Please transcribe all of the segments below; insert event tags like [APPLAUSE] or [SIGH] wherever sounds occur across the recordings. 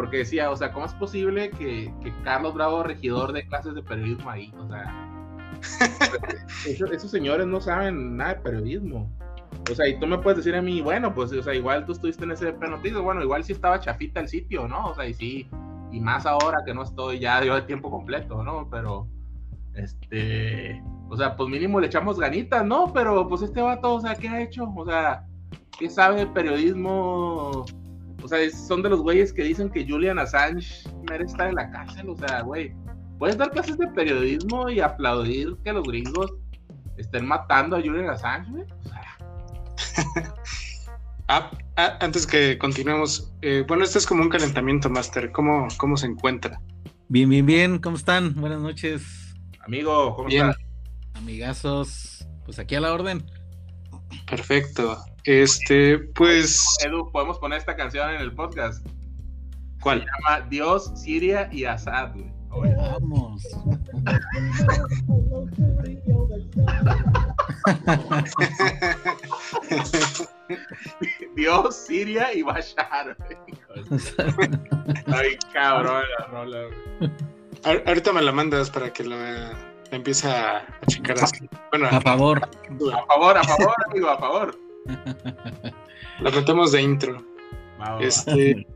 porque decía, o sea, ¿cómo es posible que, que Carlos Bravo, regidor de clases de periodismo ahí? O sea, [LAUGHS] esos, señores no saben nada de periodismo. O sea, y tú me puedes decir a mí, bueno, pues, o sea, igual tú estuviste en ese noticias, bueno, igual sí estaba chafita el sitio, ¿no? O sea, y sí, y más ahora que no estoy ya yo de tiempo completo, ¿no? Pero, este, o sea, pues mínimo le echamos ganitas, ¿no? Pero, pues este vato, o sea, ¿qué ha hecho? O sea, ¿qué sabe de periodismo? O sea, son de los güeyes que dicen que Julian Assange merece estar en la cárcel, o sea, güey, puedes dar clases de periodismo y aplaudir que los gringos estén matando a Julian Assange, güey. O sea. [LAUGHS] Ah, ah, antes que continuemos, eh, bueno, este es como un calentamiento, Master. ¿Cómo, ¿Cómo se encuentra? Bien, bien, bien. ¿Cómo están? Buenas noches. Amigo, ¿cómo bien. Amigazos, pues aquí a la orden. Perfecto. Este, pues. Edu, podemos poner esta canción en el podcast. ¿Cuál? Se llama Dios, Siria y Assad, güey. Vamos. [LAUGHS] Dios, Siria y Bashar. [LAUGHS] Ay, cabrón Ahorita me la mandas para que la, empiece a checar así. Bueno, a favor. A favor, a favor, amigo, a favor. [LAUGHS] La metemos de intro. este.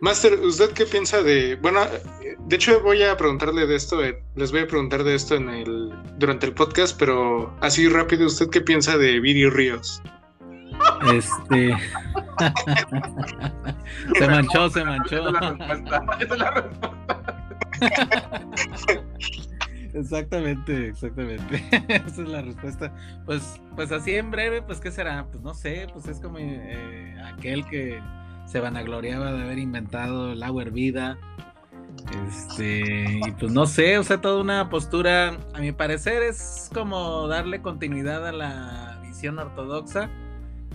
Master, ¿usted qué piensa de.? Bueno, de hecho voy a preguntarle de esto, eh, les voy a preguntar de esto en el durante el podcast, pero así rápido, ¿usted qué piensa de Viri Ríos? Este. [LAUGHS] se manchó, se manchó. [LAUGHS] Exactamente, exactamente. [LAUGHS] Esa es la respuesta. Pues, pues así en breve, pues qué será, pues no sé, pues es como eh, aquel que se vanagloriaba de haber inventado el agua hervida. Este, y pues no sé, o sea, toda una postura, a mi parecer, es como darle continuidad a la visión ortodoxa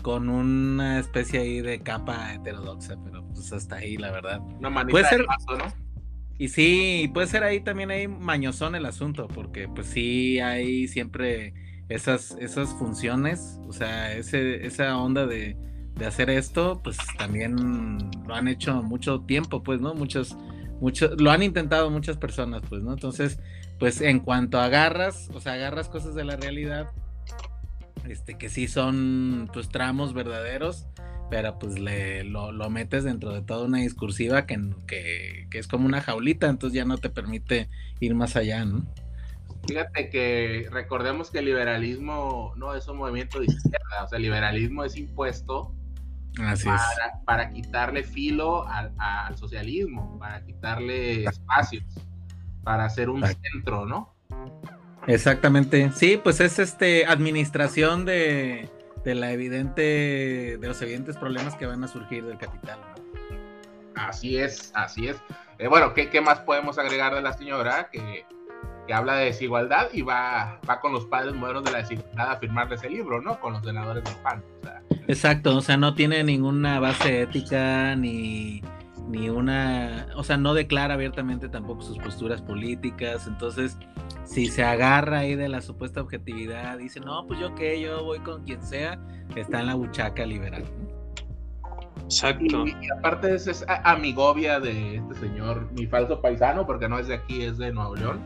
con una especie ahí de capa heterodoxa, pero pues hasta ahí, la verdad. Una puede ser, ¿no? Y sí, puede ser ahí también ahí mañosón el asunto, porque pues sí hay siempre esas, esas funciones, o sea, ese, esa onda de de hacer esto, pues también lo han hecho mucho tiempo, pues, ¿no? Muchos, muchos, lo han intentado muchas personas, pues, ¿no? Entonces, pues en cuanto agarras, o sea, agarras cosas de la realidad, este, que sí son, pues, tramos verdaderos, pero pues le, lo, lo metes dentro de toda una discursiva que, que, que, es como una jaulita, entonces ya no te permite ir más allá, ¿no? Fíjate que recordemos que el liberalismo no es un movimiento de izquierda, o sea, el liberalismo es impuesto para, quitarle filo al, socialismo, para quitarle espacios, para hacer un centro, ¿no? Exactamente. Sí, pues es este administración de, la evidente, de los evidentes problemas que van a surgir del capital. Así es, así es. Eh, bueno, ¿qué, ¿qué, más podemos agregar de la señora? Que que habla de desigualdad y va, va con los padres modernos de la desigualdad a firmarle ese libro, ¿no? Con los senadores del PAN. Exacto, o sea, no tiene ninguna base ética ni, ni una, o sea, no declara abiertamente tampoco sus posturas políticas, entonces si se agarra ahí de la supuesta objetividad, dice, no, pues yo qué, yo voy con quien sea, está en la buchaca liberal. Exacto. Y, aparte es, es amigovia de este señor, mi falso paisano, porque no es de aquí, es de Nuevo León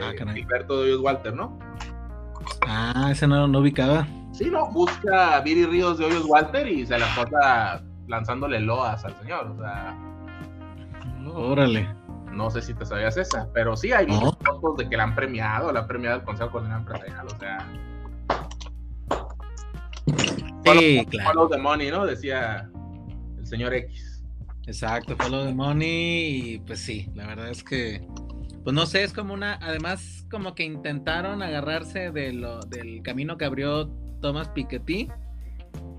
ah, Gilberto de Hoyos Walter, ¿no? Ah, ese no lo ubicaba. Sí, no, busca a Viri Ríos de Hoyos Walter y se la pasa lanzándole loas al señor, o sea. Órale. No sé si te sabías esa, pero sí hay muchos fotos de que la han premiado, la han premiado el Consejo Coordinador Empresarial, o sea. Sí, claro. Follow the money, ¿no? Decía el señor X. Exacto, follow the money y pues sí, la verdad es que pues no sé, es como una, además como que intentaron agarrarse de lo, del camino que abrió Thomas Piketty,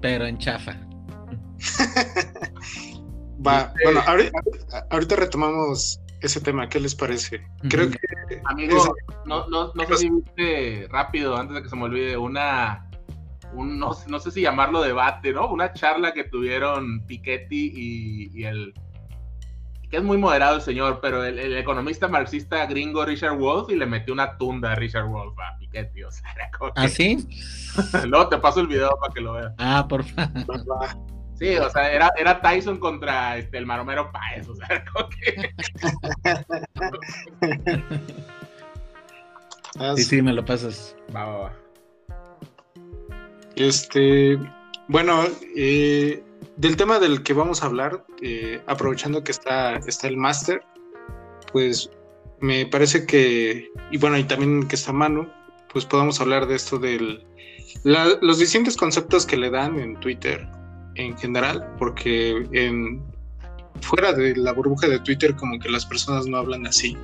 pero en chafa. Va, bueno, ahorita, retomamos ese tema, ¿qué les parece? Creo que... Amigo, no, no, no sé si viste rápido, antes de que se me olvide, una... Un, no, no, sé si llamarlo debate, ¿no? Una charla que tuvieron Piketty y, y el que es muy moderado el señor, pero el, economista marxista gringo Richard Wolf y le metió una tunda a Richard Wolf a Piketty. O sea, ¿Ah, sí? [LAUGHS] Luego te paso el video para que lo veas. Ah, por favor. Sí, o sea, era, era Tyson contra este, el Maromero Páez, o sea, [LAUGHS] como que... [LAUGHS] sí, sí, me lo pasas. Va, va, va. Este, bueno, eh, del tema del que vamos a hablar, eh, aprovechando que está, está el máster, pues me parece que, y bueno, y también que está Manu, pues podamos hablar de esto del, los distintos conceptos que le dan en Twitter en general, porque en, fuera de la burbuja de Twitter como que las personas no hablan así.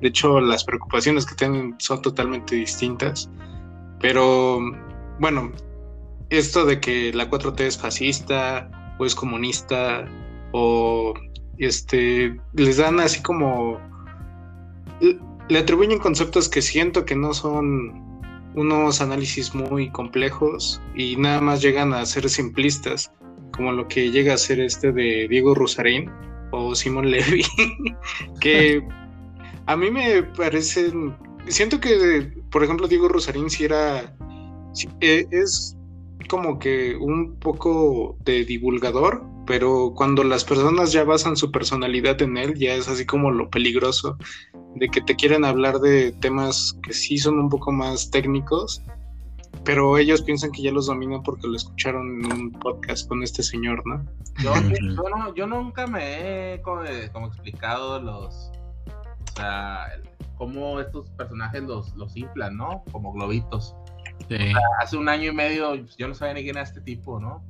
De hecho, las preocupaciones que tienen son totalmente distintas. Pero bueno, esto de que la 4T es fascista o es comunista o este les dan así como le atribuyen conceptos que siento que no son unos análisis muy complejos y nada más llegan a ser simplistas, como lo que llega a ser este de Diego Rusarín o Simon Levy, [LAUGHS] que a mí me parece, siento que, por ejemplo, Diego Rusarín si era, eh, es como que un poco de divulgador, pero cuando las personas ya basan su personalidad en él, ya es así como lo peligroso de que te quieren hablar de temas que sí son un poco más técnicos, pero ellos piensan que ya los dominan porque lo escucharon en un podcast con este señor, ¿no? Yo, [LAUGHS] yo, nunca me he como, explicado los, o sea, cómo estos personajes los, los inflan, ¿no? Como globitos hace un año y medio yo no sabía ni quién era este tipo, ¿no?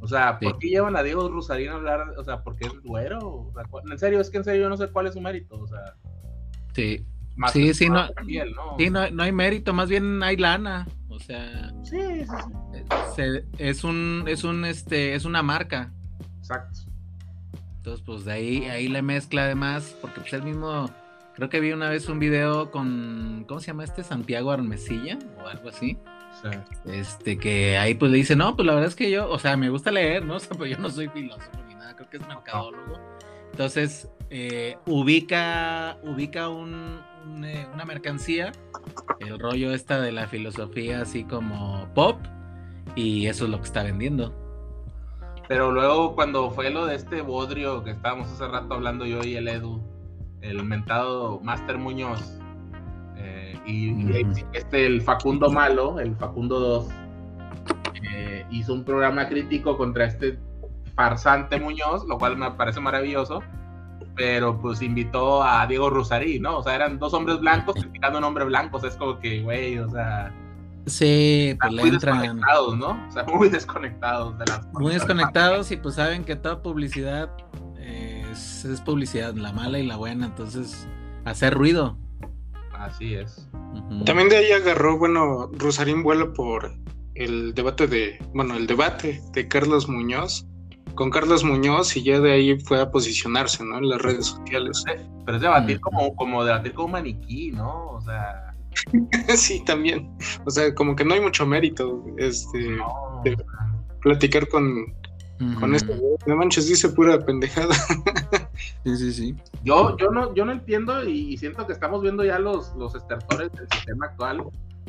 O sea, ¿por qué llevan a Diego Rusarín a hablar? O sea, ¿por qué es güero? en serio, es que en serio yo no sé cuál es su mérito, o sea. Sí. sí, sí, no, sí no, hay mérito, más bien hay lana, o sea. Sí, sí, es un, es un, este, es una marca. Exacto. Entonces, pues de ahí, ahí le mezcla además, porque pues el mismo, creo que vi una vez un video con, ¿cómo se llama este? Santiago Armesilla o algo así este, que ahí pues le dice, no, pues la verdad es que yo, o sea, me gusta leer, ¿no? [LAUGHS] O sea, pues yo no soy filósofo ni nada, creo que es mercadólogo. Entonces, eh, ubica, ubica un, eh, una mercancía, el rollo esta de la filosofía así como pop, y eso es lo que está vendiendo. Pero luego cuando fue lo de este bodrio que estábamos hace rato hablando yo y el Edu, el mentado Master Muñoz, y, este, el Facundo Malo, el Facundo 2, eh, hizo un programa crítico contra este farsante Muñoz, lo cual me parece maravilloso, pero pues invitó a Diego Rusarí, ¿no? O sea, eran dos hombres blancos criticando a un hombre blanco, o sea, es como que, güey, o sea... Sí, pues muy desconectados, ¿no? O sea, [LAUGHS] muy desconectados de las Muy desconectados y pues saben que toda publicidad es, es publicidad, la mala y la buena, entonces hacer ruido, Así es. También de ahí agarró, bueno, Rosarín vuelo por el debate de, bueno, el debate de Carlos Muñoz con Carlos Muñoz y ya de ahí fue a posicionarse, ¿no? En las redes sociales. Pero es debatir como, como debatir un maniquí, ¿no? O sea. [LAUGHS] sí, también. O sea, como que no hay mucho mérito, este, platicar con, con esto. No manches, dice pura pendejada. sí, sí, sí. Yo, yo no, yo no entiendo y, siento que estamos viendo ya los, los estertores del sistema actual.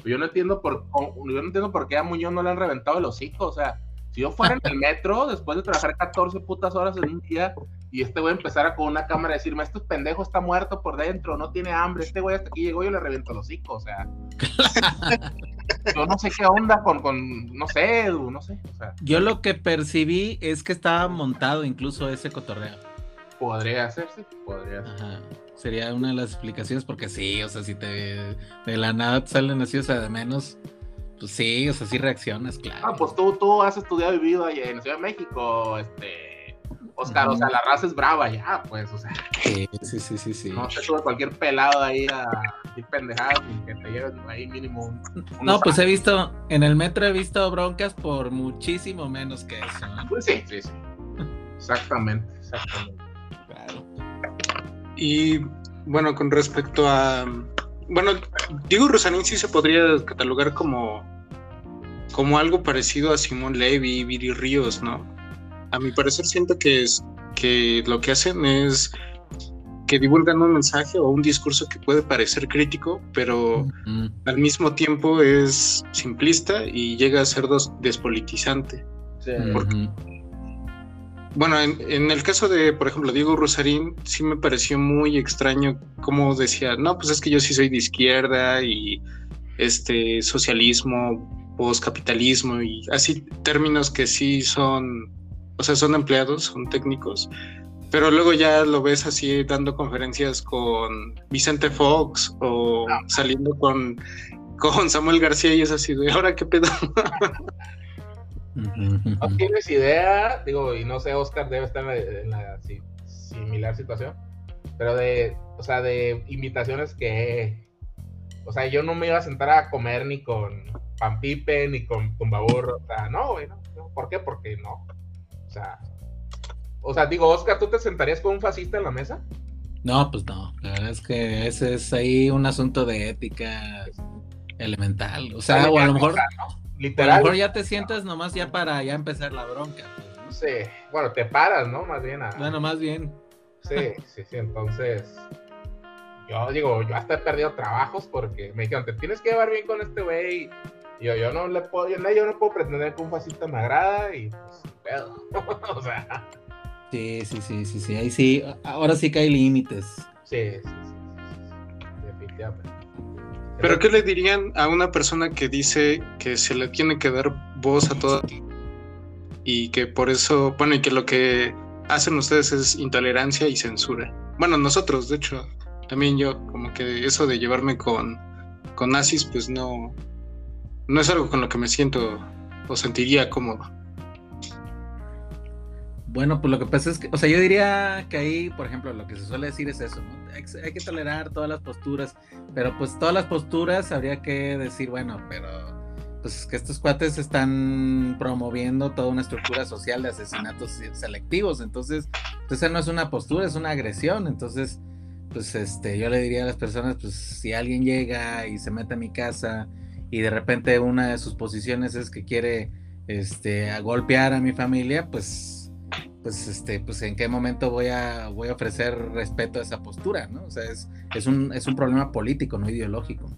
Yo no entiendo por, yo no entiendo por qué a Muñoz no le han reventado el hocico. O sea, si yo fuera en el metro después de trabajar 14 putas horas en un día y este güey empezara con una cámara a decirme, este pendejo está muerto por dentro, no tiene hambre, este güey hasta aquí llegó, yo le reviento el hocico, o sea. yo no sé qué onda con, con no sé, Edu, no sé. O sea. Yo lo que percibí es que estaba montado incluso ese cotorreo. Podría hacerse, podría ser. Sería una de las explicaciones, porque sí, o sea, si te de la nada te salen así, o sea, de menos, pues sí, o sea, sí reaccionas, claro. Ah, pues tú, tú has estudiado y vivido ahí en Ciudad de México, este, Oscar, o sea, la raza es brava ya, pues, o sea. Sí, sí, sí, sí. No te sube cualquier pelado ahí a decir pendejadas y que te lleven ahí mínimo. no, pues he visto, en el metro he visto broncas por muchísimo menos que eso. Pues sí, sí, sí. Exactamente, exactamente. Claro. Y bueno, con respecto a. Bueno, digo, Rosanín sí se podría catalogar como. como algo parecido a Simón Levy y Viri Ríos, ¿no? a mi parecer siento que es que lo que hacen es que divulgan un mensaje o un discurso que puede parecer crítico, pero al mismo tiempo es simplista y llega a ser despolitizante. Bueno, en, el caso de, por ejemplo, Diego Rosarín, sí me pareció muy extraño cómo decía, no, pues es que yo sí soy de izquierda y este socialismo, postcapitalismo y así términos que sí son, o sea, son empleados, son técnicos, pero luego ya lo ves así dando conferencias con Vicente Fox o ah. saliendo con, con Samuel García y es así de, ahora qué pedo. [LAUGHS] No tienes idea, digo, y no sé, Oscar debe estar en la, similar situación, pero de, o sea, de invitaciones que, o sea, yo no me iba a sentar a comer ni con Pampipe ni con Tumbaburro, o sea, no, güey, no, ¿por qué? Porque no, o sea, o sea, digo, Oscar, ¿tú te sentarías con un fascista en la mesa? No, pues no, la verdad es que ese es ahí un asunto de ética elemental, o sea, o a lo mejor... Literal. A lo mejor ya te sientas nomás ya para ya empezar la bronca. Pues, ¿no? Sí, bueno, te paras, ¿no? Más bien. Bueno, más bien. Sí, sí, sí, entonces. Yo digo, yo hasta he perdido trabajos porque me dijeron, te tienes que llevar bien con este güey. Y yo, yo no le puedo, yo no, puedo pretender que un fascista me agrada y pues, pedo. [LAUGHS] o sea. Sí, sí, sí, sí, sí. Ahí sí, ahora sí que hay límites. Sí, sí, sí, sí. Definitivamente. Pero ¿qué le dirían a una persona que dice que se le tiene que dar voz a toda y que por eso, bueno, y que lo que hacen ustedes es intolerancia y censura? Bueno, nosotros, de hecho, también yo, como que eso de llevarme con, con nazis, pues no, no es algo con lo que me siento o sentiría cómodo. Bueno, pues lo que pasa es que, o sea, yo diría que ahí, por ejemplo, lo que se suele decir es eso, ¿no? Hay, que tolerar todas las posturas, pero pues todas las posturas habría que decir, bueno, pero pues que estos cuates están promoviendo toda una estructura social de asesinatos selectivos, entonces, pues esa no es una postura, es una agresión, entonces, pues este, yo le diría a las personas, pues si alguien llega y se mete a mi casa y de repente una de sus posiciones es que quiere, este, golpear a mi familia, pues pues este, pues en qué momento voy a, voy a ofrecer respeto a esa postura, ¿no? O sea, es, es, un, es un problema político, no ideológico.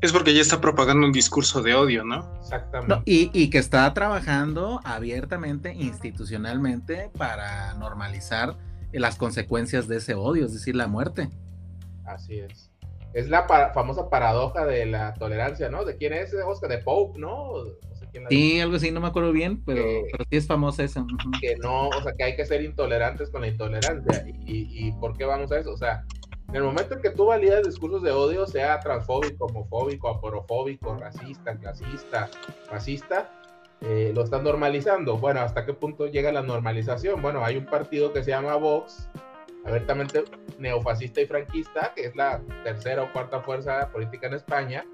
Es porque ya está propagando un discurso de odio, ¿no? Exactamente. y, y, que está trabajando abiertamente, institucionalmente, para normalizar las consecuencias de ese odio, es decir, la muerte. Así es. Es la famosa paradoja de la tolerancia, ¿no? ¿De quién es Oscar? De Pope, ¿no? Sí, algo así, no me acuerdo bien, pero, pero sí es famosa esa. Que no, o sea, que hay que ser intolerantes con la intolerancia. Y, por qué vamos a eso? O sea, en el momento en que tú validas discursos de odio, sea transfóbico, homofóbico, aporofóbico, racista, clasista, racista, eh, lo están normalizando. Bueno, ¿hasta qué punto llega la normalización? Bueno, hay un partido que se llama Vox, abiertamente neofascista y franquista, que es la tercera o cuarta fuerza política en España,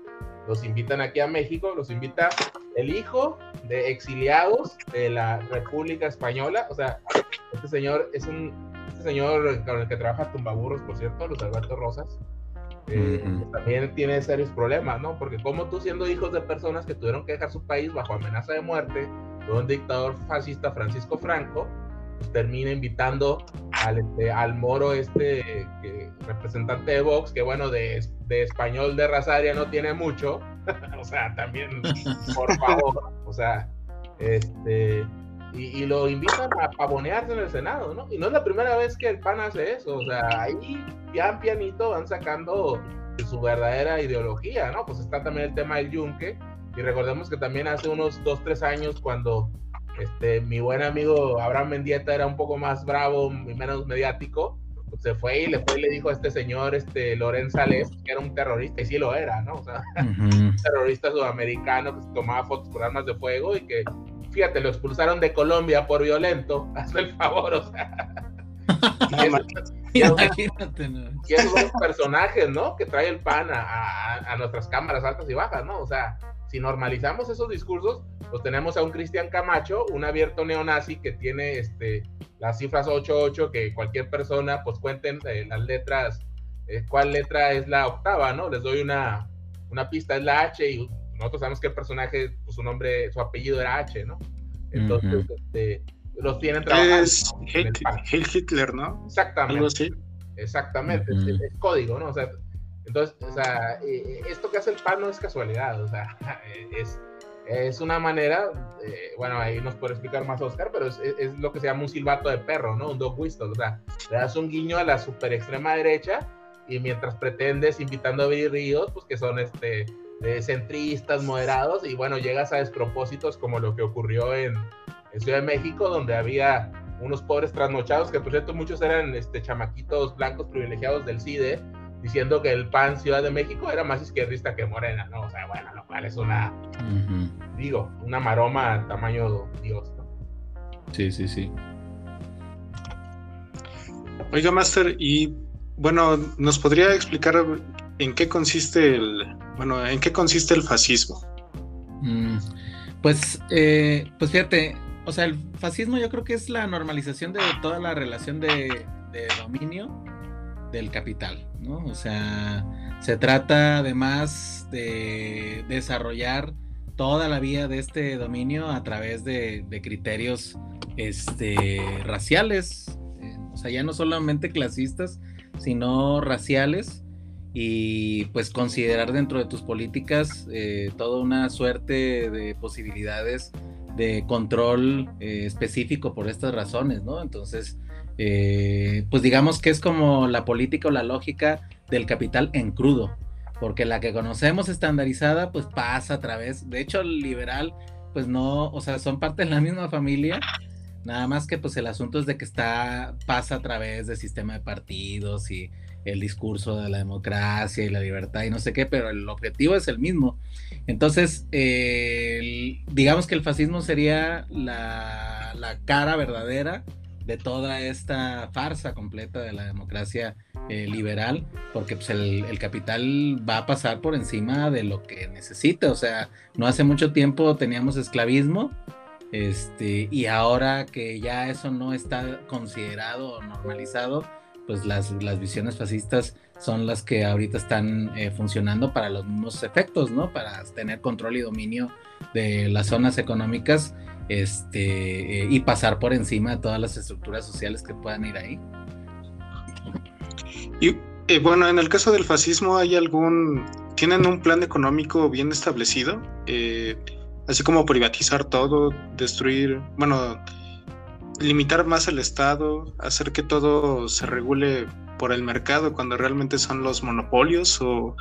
los invitan aquí a México, los invita el hijo de exiliados de la República Española, o sea, este señor es un, este señor con el que trabaja Tumbaburros, por cierto, Luis Alberto Rosas, eh, también tiene serios problemas, ¿no? Porque como tú siendo hijos de personas que tuvieron que dejar su país bajo amenaza de muerte, de un dictador fascista Francisco Franco, termina invitando al, este, al moro este representante de Vox, que bueno, de, de español de Razaria no tiene mucho, [LAUGHS] o sea, también, por [LAUGHS] favor, o sea, este, y, lo invitan a pavonearse en el Senado, ¿no? Y no es la primera vez que el PAN hace eso, o sea, ahí pian pianito van sacando su verdadera ideología, ¿no? Pues está también el tema del yunque, y recordemos que también hace unos dos, tres años cuando este, mi buen amigo Abraham Mendieta era un poco más bravo y menos mediático, pues se fue y le fue y le dijo a este señor, este Lorenz Sales, que era un terrorista, y sí lo era, ¿no? O sea, [LAUGHS] un terrorista sudamericano que se tomaba fotos con armas de fuego y que, fíjate, lo expulsaron de Colombia por violento, [LAUGHS] hazme el favor, o sea. [LAUGHS] y esos, personajes, ¿no? Que trae el pan a, a nuestras cámaras altas y bajas, ¿no? O sea, si normalizamos esos discursos, pues tenemos a un Cristian Camacho, un abierto neonazi que tiene este, las cifras 88, que cualquier persona, pues cuenten eh, las letras, eh, cuál letra es la octava, ¿no? Les doy una, una pista, es la H, y nosotros sabemos que el personaje, pues su nombre, su apellido era H, ¿no? Entonces, este, los tienen trabajando. Es Hitler, ¿no? Exactamente. Exactamente, es, código, ¿no? O sea, entonces, o sea, eh, esto que hace el PAN no es casualidad, o sea, [LAUGHS] es, es una manera, eh, bueno, ahí nos puede explicar más Oscar, pero es, lo que se llama un silbato de perro, ¿no? Un dog whistle, o sea, le das un guiño a la super extrema derecha y mientras pretendes invitando a abrir ríos, pues que son este de centristas, moderados, y bueno, llegas a despropósitos como lo que ocurrió en, en Ciudad de México, donde había unos pobres trasnochados, que por cierto muchos eran este, chamaquitos blancos privilegiados del CIDE, diciendo que el PAN Ciudad de México era más izquierdista que Morena, ¿no? O sea, bueno, lo cual es una, digo, una maroma tamaño Dios, ¿no? Sí, sí, sí. Oiga, Master, y bueno, ¿nos podría explicar en qué consiste el, bueno, en qué consiste el fascismo? Mm, pues, eh, pues fíjate, o sea, el fascismo yo creo que es la normalización de toda la relación de, de dominio del capital, ¿no? O sea, se trata además de desarrollar toda la vía de este dominio a través de, criterios este, raciales, eh, o sea, ya no solamente clasistas, sino raciales, y pues considerar dentro de tus políticas eh, toda una suerte de posibilidades de control eh, específico por estas razones, ¿no? Entonces, eh, pues digamos que es como la política o la lógica del capital en crudo, porque la que conocemos estandarizada pues pasa a través, de hecho el liberal pues no, o sea, son parte de la misma familia, nada más que pues el asunto es de que está, pasa a través del sistema de partidos y el discurso de la democracia y la libertad y no sé qué, pero el objetivo es el mismo. Entonces, digamos que el fascismo sería la, la cara verdadera de toda esta farsa completa de la democracia eh, liberal, porque pues, el, capital va a pasar por encima de lo que necesita. O sea, no hace mucho tiempo teníamos esclavismo, este, y ahora que ya eso no está considerado o normalizado, pues las, las visiones fascistas son las que ahorita están eh, funcionando para los mismos efectos, ¿no? Para tener control y dominio de las zonas económicas este, eh, y pasar por encima de todas las estructuras sociales que puedan ir ahí. Y eh, bueno, en el caso del fascismo, ¿hay algún, tienen un plan económico bien establecido? Eh, así como privatizar todo, destruir, bueno, limitar más el Estado, hacer que todo se regule por el mercado cuando realmente son los monopolios o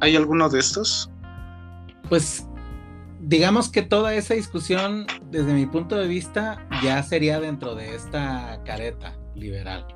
hay alguno de estos? Pues digamos que toda esa discusión, desde mi punto de vista, ya sería dentro de esta careta liberal.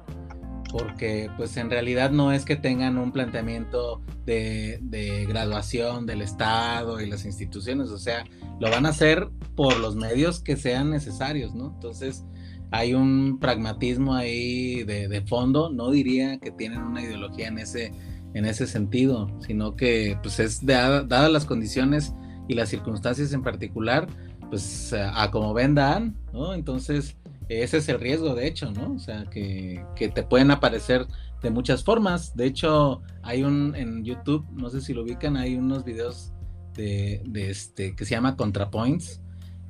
Porque pues en realidad no es que tengan un planteamiento de, graduación del Estado y las instituciones, o sea, lo van a hacer por los medios que sean necesarios, ¿no? Entonces hay un pragmatismo ahí de, fondo, no diría que tienen una ideología en ese, en ese sentido, sino que pues es dadas las condiciones y las circunstancias en particular, pues a, como vendan, ¿no? Entonces, ese es el riesgo, de hecho, ¿no? O sea, que, te pueden aparecer de muchas formas. De hecho, hay un en YouTube, no sé si lo ubican, hay unos videos de, este que se llama ContraPoints,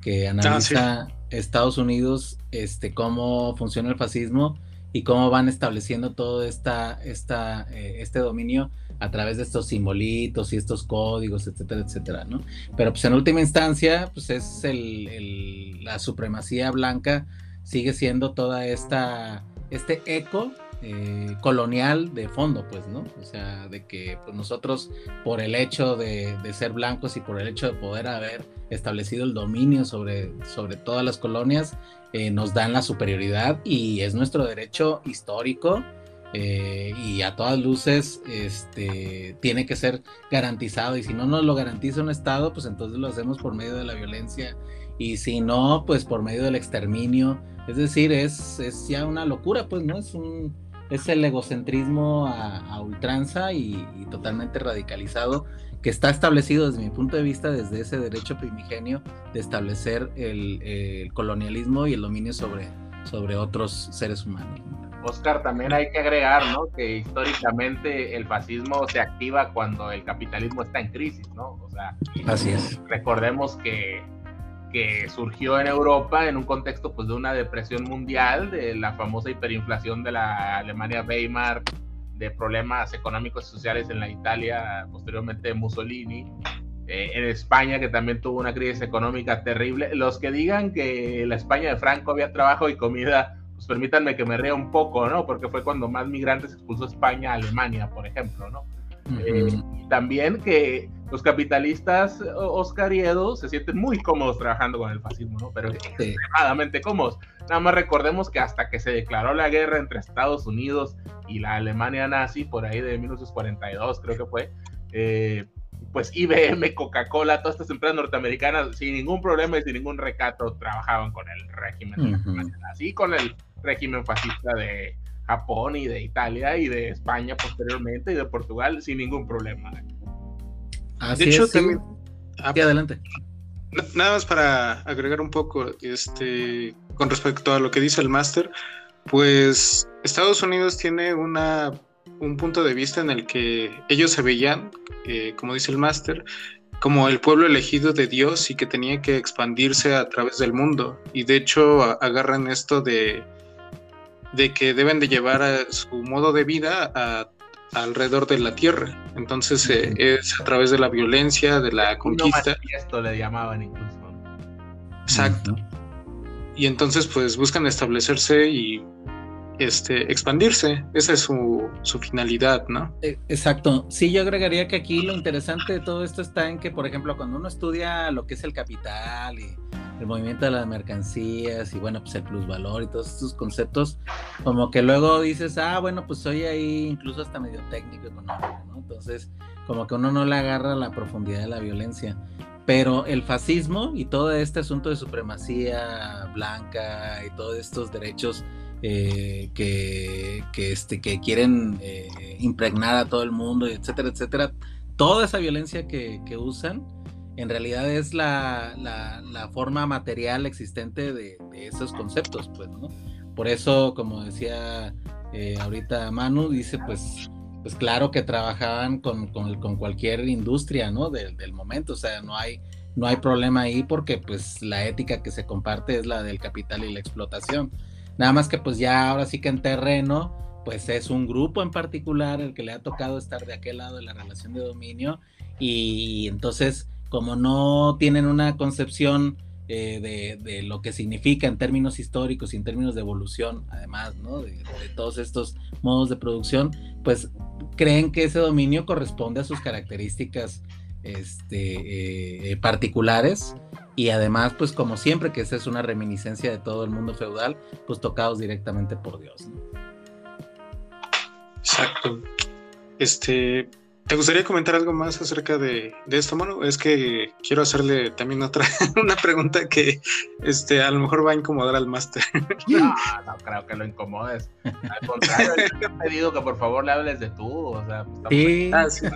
que ah, analiza Estados Unidos, este, cómo funciona el fascismo y cómo van estableciendo todo esta, esta, eh, este dominio a través de estos simbolitos y estos códigos, etcétera, etcétera, ¿no? Pero pues en última instancia, pues es el, la supremacía blanca, sigue siendo toda esta, este eco eh, colonial de fondo, pues, ¿no? O sea, de que pues, nosotros, por el hecho de, ser blancos y por el hecho de poder haber establecido el dominio sobre, sobre todas las colonias, eh, nos dan la superioridad y es nuestro derecho histórico eh, y a todas luces este, tiene que ser garantizado y si no nos lo garantiza un Estado, pues entonces lo hacemos por medio de la violencia y si no, pues por medio del exterminio. Es decir, es, es ya una locura, pues, ¿no? Es un es el egocentrismo a, ultranza y, totalmente radicalizado que está establecido desde mi punto de vista desde ese derecho primigenio de establecer el, el colonialismo y el dominio sobre, sobre otros seres humanos. Oscar, también hay que agregar, ¿no? Que históricamente el fascismo se activa cuando el capitalismo está en crisis, ¿no? O sea, así es. Recordemos que, que surgió en Europa en un contexto, pues, de una depresión mundial, de la famosa hiperinflación de la Alemania Weimar, de problemas económicos y sociales en la Italia, posteriormente Mussolini, eh, en España, que también tuvo una crisis económica terrible. Los que digan que la España de Franco había trabajo y comida, pues permítanme que me rea un poco, ¿no? Porque fue cuando más migrantes expulsó España a Alemania, por ejemplo, ¿no? Eh, y también que los capitalistas oscariedos se sienten muy cómodos trabajando con el fascismo, ¿no? Pero extremadamente cómodos. Nada más recordemos que hasta que se declaró la guerra entre Estados Unidos y la Alemania nazi, por ahí de 1942 creo que fue, eh, pues IBM, Coca-Cola, todas estas empresas norteamericanas, sin ningún problema y sin ningún recato, trabajaban con el régimen, así con el régimen fascista de Japón y de Italia y de España posteriormente y de Portugal sin ningún problema. de hecho, también... Ah, adelante. Nada más para agregar un poco, este, con respecto a lo que dice el máster, pues Estados Unidos tiene una un punto de vista en el que ellos se veían, eh, como dice el máster, como el pueblo elegido de Dios y que tenía que expandirse a través del mundo. Y de hecho agarran esto de, de que deben de llevar a su modo de vida a, alrededor de la tierra. Entonces eh, es a través de la violencia, de la conquista. Esto le llamaban incluso. Exacto. Y entonces pues buscan establecerse y este, expandirse. Esa es su, finalidad, ¿no? Eh, exacto. Sí, yo agregaría que aquí lo interesante de todo esto está en que, por ejemplo, cuando uno estudia lo que es el capital y el movimiento de las mercancías y bueno, pues el plusvalor y todos estos conceptos, como que luego dices, ah, bueno, pues soy ahí incluso hasta medio técnico económico, ¿no? Entonces, como que uno no le agarra la profundidad de la violencia. Pero el fascismo y todo este asunto de supremacía blanca y todos estos derechos eh, que, este, que quieren eh, impregnar a todo el mundo, etcétera, etcétera. Toda esa violencia que, usan en realidad es la, forma material existente de, esos conceptos, pues, ¿no? Por eso, como decía eh, ahorita Manu, dice, pues, pues claro que trabajaban con, cualquier industria, ¿no? del momento, o sea, no hay, no hay problema ahí porque pues la ética que se comparte es la del capital y la explotación. Nada más que pues ya ahora sí que en terreno, pues es un grupo en particular el que le ha tocado estar de aquel lado de la relación de dominio y entonces como no tienen una concepción eh, de, lo que significa en términos históricos y en términos de evolución, además, ¿no? De, todos estos modos de producción, pues creen que ese dominio corresponde a sus características este, eh, particulares y además, pues como siempre, que esa es una reminiscencia de todo el mundo feudal, pues tocados directamente por Dios. Exacto. Este, ¿te gustaría comentar algo más acerca de, esto, mano? Es que quiero hacerle también otra [LAUGHS] una pregunta que este, a lo mejor va a incomodar al máster. [LAUGHS] No, no creo que lo incomodes. Al contrario, te he pedido que por favor le hables de tú. O sea, pues, sí.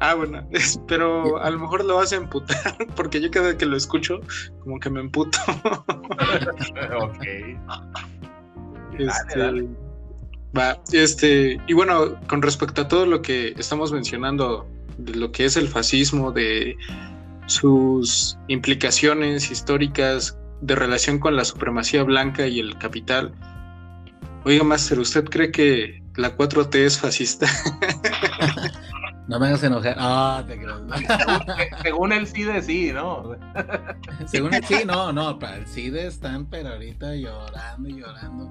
Ah, bueno, [LAUGHS] pero a lo mejor lo vas a emputar, porque yo cada vez que lo escucho, como que me emputo. ok. Este, va, este, y bueno, con respecto a todo lo que estamos mencionando, de lo que es el fascismo, de sus implicaciones históricas de relación con la supremacía blanca y el capital. Oiga, Master, ¿usted cree que la 4T es fascista? [LAUGHS] No me hagas enojar. Ah, te creo. [LAUGHS] Según el CIDE, sí, ¿no? Según el CIDE, no, no. Para el CIDE están, pero ahorita llorando y llorando.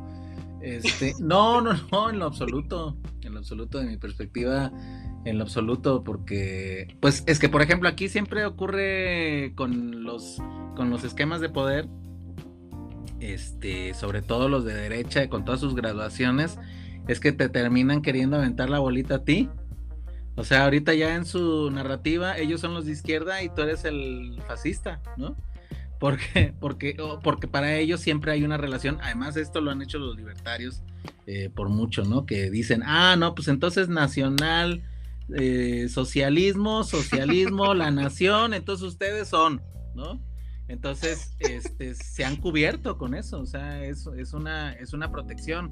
Este, no, no, no, en lo absoluto. En lo absoluto, de mi perspectiva, en lo absoluto, porque, pues, es que, por ejemplo, aquí siempre ocurre con los, con los esquemas de poder, este, sobre todo los de derecha, con todas sus graduaciones, es que te terminan queriendo aventar la bolita a ti o sea, ahorita ya en su narrativa, ellos son los de izquierda y tú eres el fascista, ¿no? Porque, porque, porque para ellos siempre hay una relación, además esto lo han hecho los libertarios eh, por mucho, ¿no? Que dicen, ah, no, pues entonces nacional, eh, socialismo, socialismo, la nación, entonces ustedes son, ¿no? Entonces, este, se han cubierto con eso, o sea, es, es, una, es una protección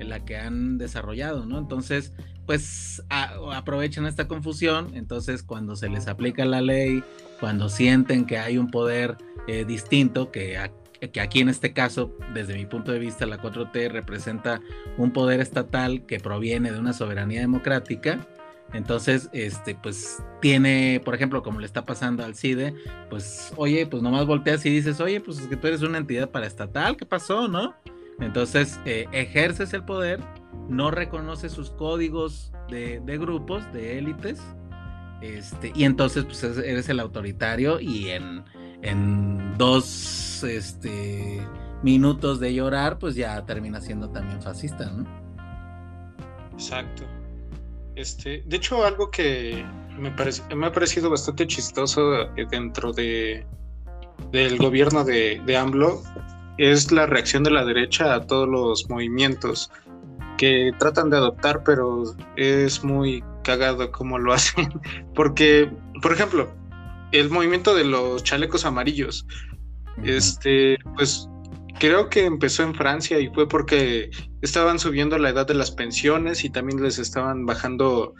en la que han desarrollado, ¿no? Entonces, pues aprovechan esta confusión, entonces cuando se les aplica la ley, cuando sienten que hay un poder eh, distinto, que, que aquí en este caso, desde mi punto de vista, la 4T representa un poder estatal que proviene de una soberanía democrática, Entonces, este, pues tiene, por ejemplo, como le está pasando al CIDE, pues, oye, pues nomás volteas y dices, oye, pues es que tú eres una entidad paraestatal, ¿qué pasó, no? Entonces, eh, ejerces el poder, no reconoces sus códigos de, grupos, de élites, este, y entonces, pues eres el autoritario y en, dos este, minutos de llorar, pues ya termina siendo también fascista, ¿no? Exacto. Este, de hecho, algo que me, me ha parecido bastante chistoso eh, dentro de, del gobierno de, de AMLO es la reacción de la derecha a todos los movimientos que tratan de adoptar, pero es muy cagado como lo [LAUGHS] hacen. Porque, por ejemplo, el movimiento de los chalecos amarillos, este, pues creo que empezó en Francia y fue porque estaban subiendo la edad de las pensiones y también les estaban bajando,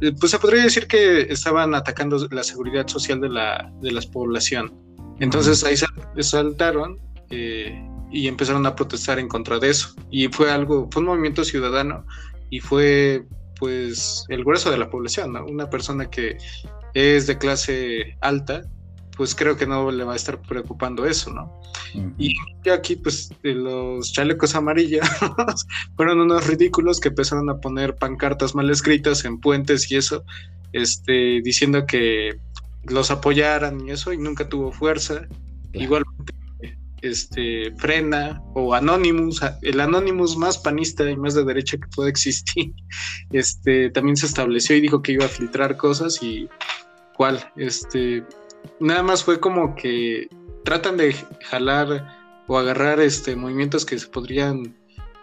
eh, pues se podría decir que estaban atacando la seguridad social de la, de la población. Entonces ahí saltaron eh, y empezaron a protestar en contra de eso. Y fue algo, fue un movimiento ciudadano y fue pues el grueso de la población, Una persona que es de clase alta pues creo que no le va a estar preocupando eso, ¿no? Y aquí, pues, los chalecos amarillos [LAUGHS] fueron unos ridículos que empezaron a poner pancartas mal escritas en puentes y eso, este, diciendo que los apoyaran y eso, y nunca tuvo fuerza. Igual este, Frena o Anonymous, el Anonymous más panista y más de derecha que puede existir, [LAUGHS] este, también se estableció y dijo que iba a filtrar cosas y cuál, este, nada más fue como que tratan de jalar o agarrar este movimientos que se podrían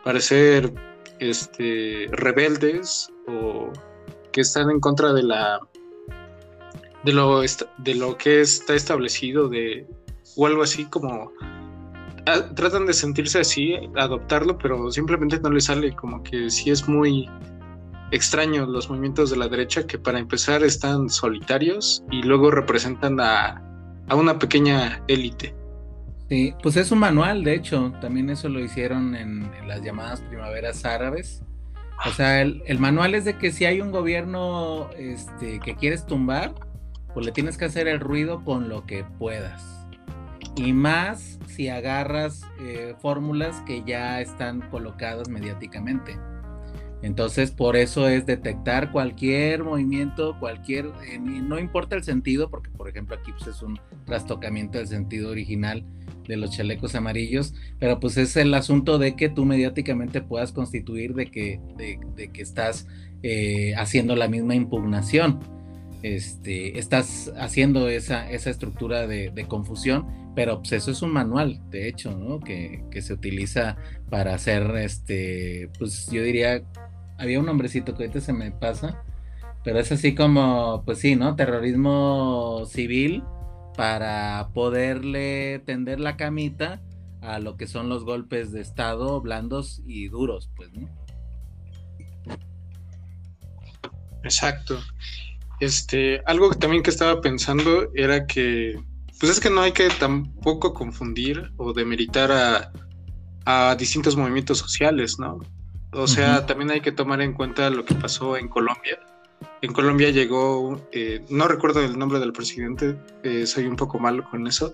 parecer este rebeldes o que están en contra de la de lo de lo que está establecido de o algo así como ah, tratan de sentirse así adoptarlo pero simplemente no les sale como que sí es muy extraños los movimientos de la derecha que para empezar están solitarios y luego representan a, una pequeña élite. Sí, pues es un manual, de hecho, también eso lo hicieron en, las llamadas primaveras árabes. O sea, el, manual es de que si hay un gobierno este, que quieres tumbar, pues le tienes que hacer el ruido con lo que puedas. Y más si agarras eh, fórmulas que ya están colocadas mediáticamente. Entonces, por eso es detectar cualquier movimiento, cualquier, eh, no importa el sentido, porque por ejemplo aquí pues, es un trastocamiento del sentido original de los chalecos amarillos, pero pues es el asunto de que tú mediáticamente puedas constituir de que, de, que estás eh, haciendo la misma impugnación, este, estás haciendo esa, esa estructura de, confusión, pero pues eso es un manual, de hecho, ¿no? Que, que se utiliza para hacer, este, pues yo diría había un nombrecito que ahorita se me pasa, pero es así como, pues sí, ¿no? Terrorismo civil para poderle tender la camita a lo que son los golpes de Estado blandos y duros, pues, ¿no? Exacto. Este, algo que también que estaba pensando era que, pues es que no hay que tampoco confundir o demeritar a, a distintos movimientos sociales, ¿no? O sea, también hay que tomar en cuenta lo que pasó en Colombia. En Colombia llegó, eh, no recuerdo el nombre del presidente, eh, soy un poco malo con eso,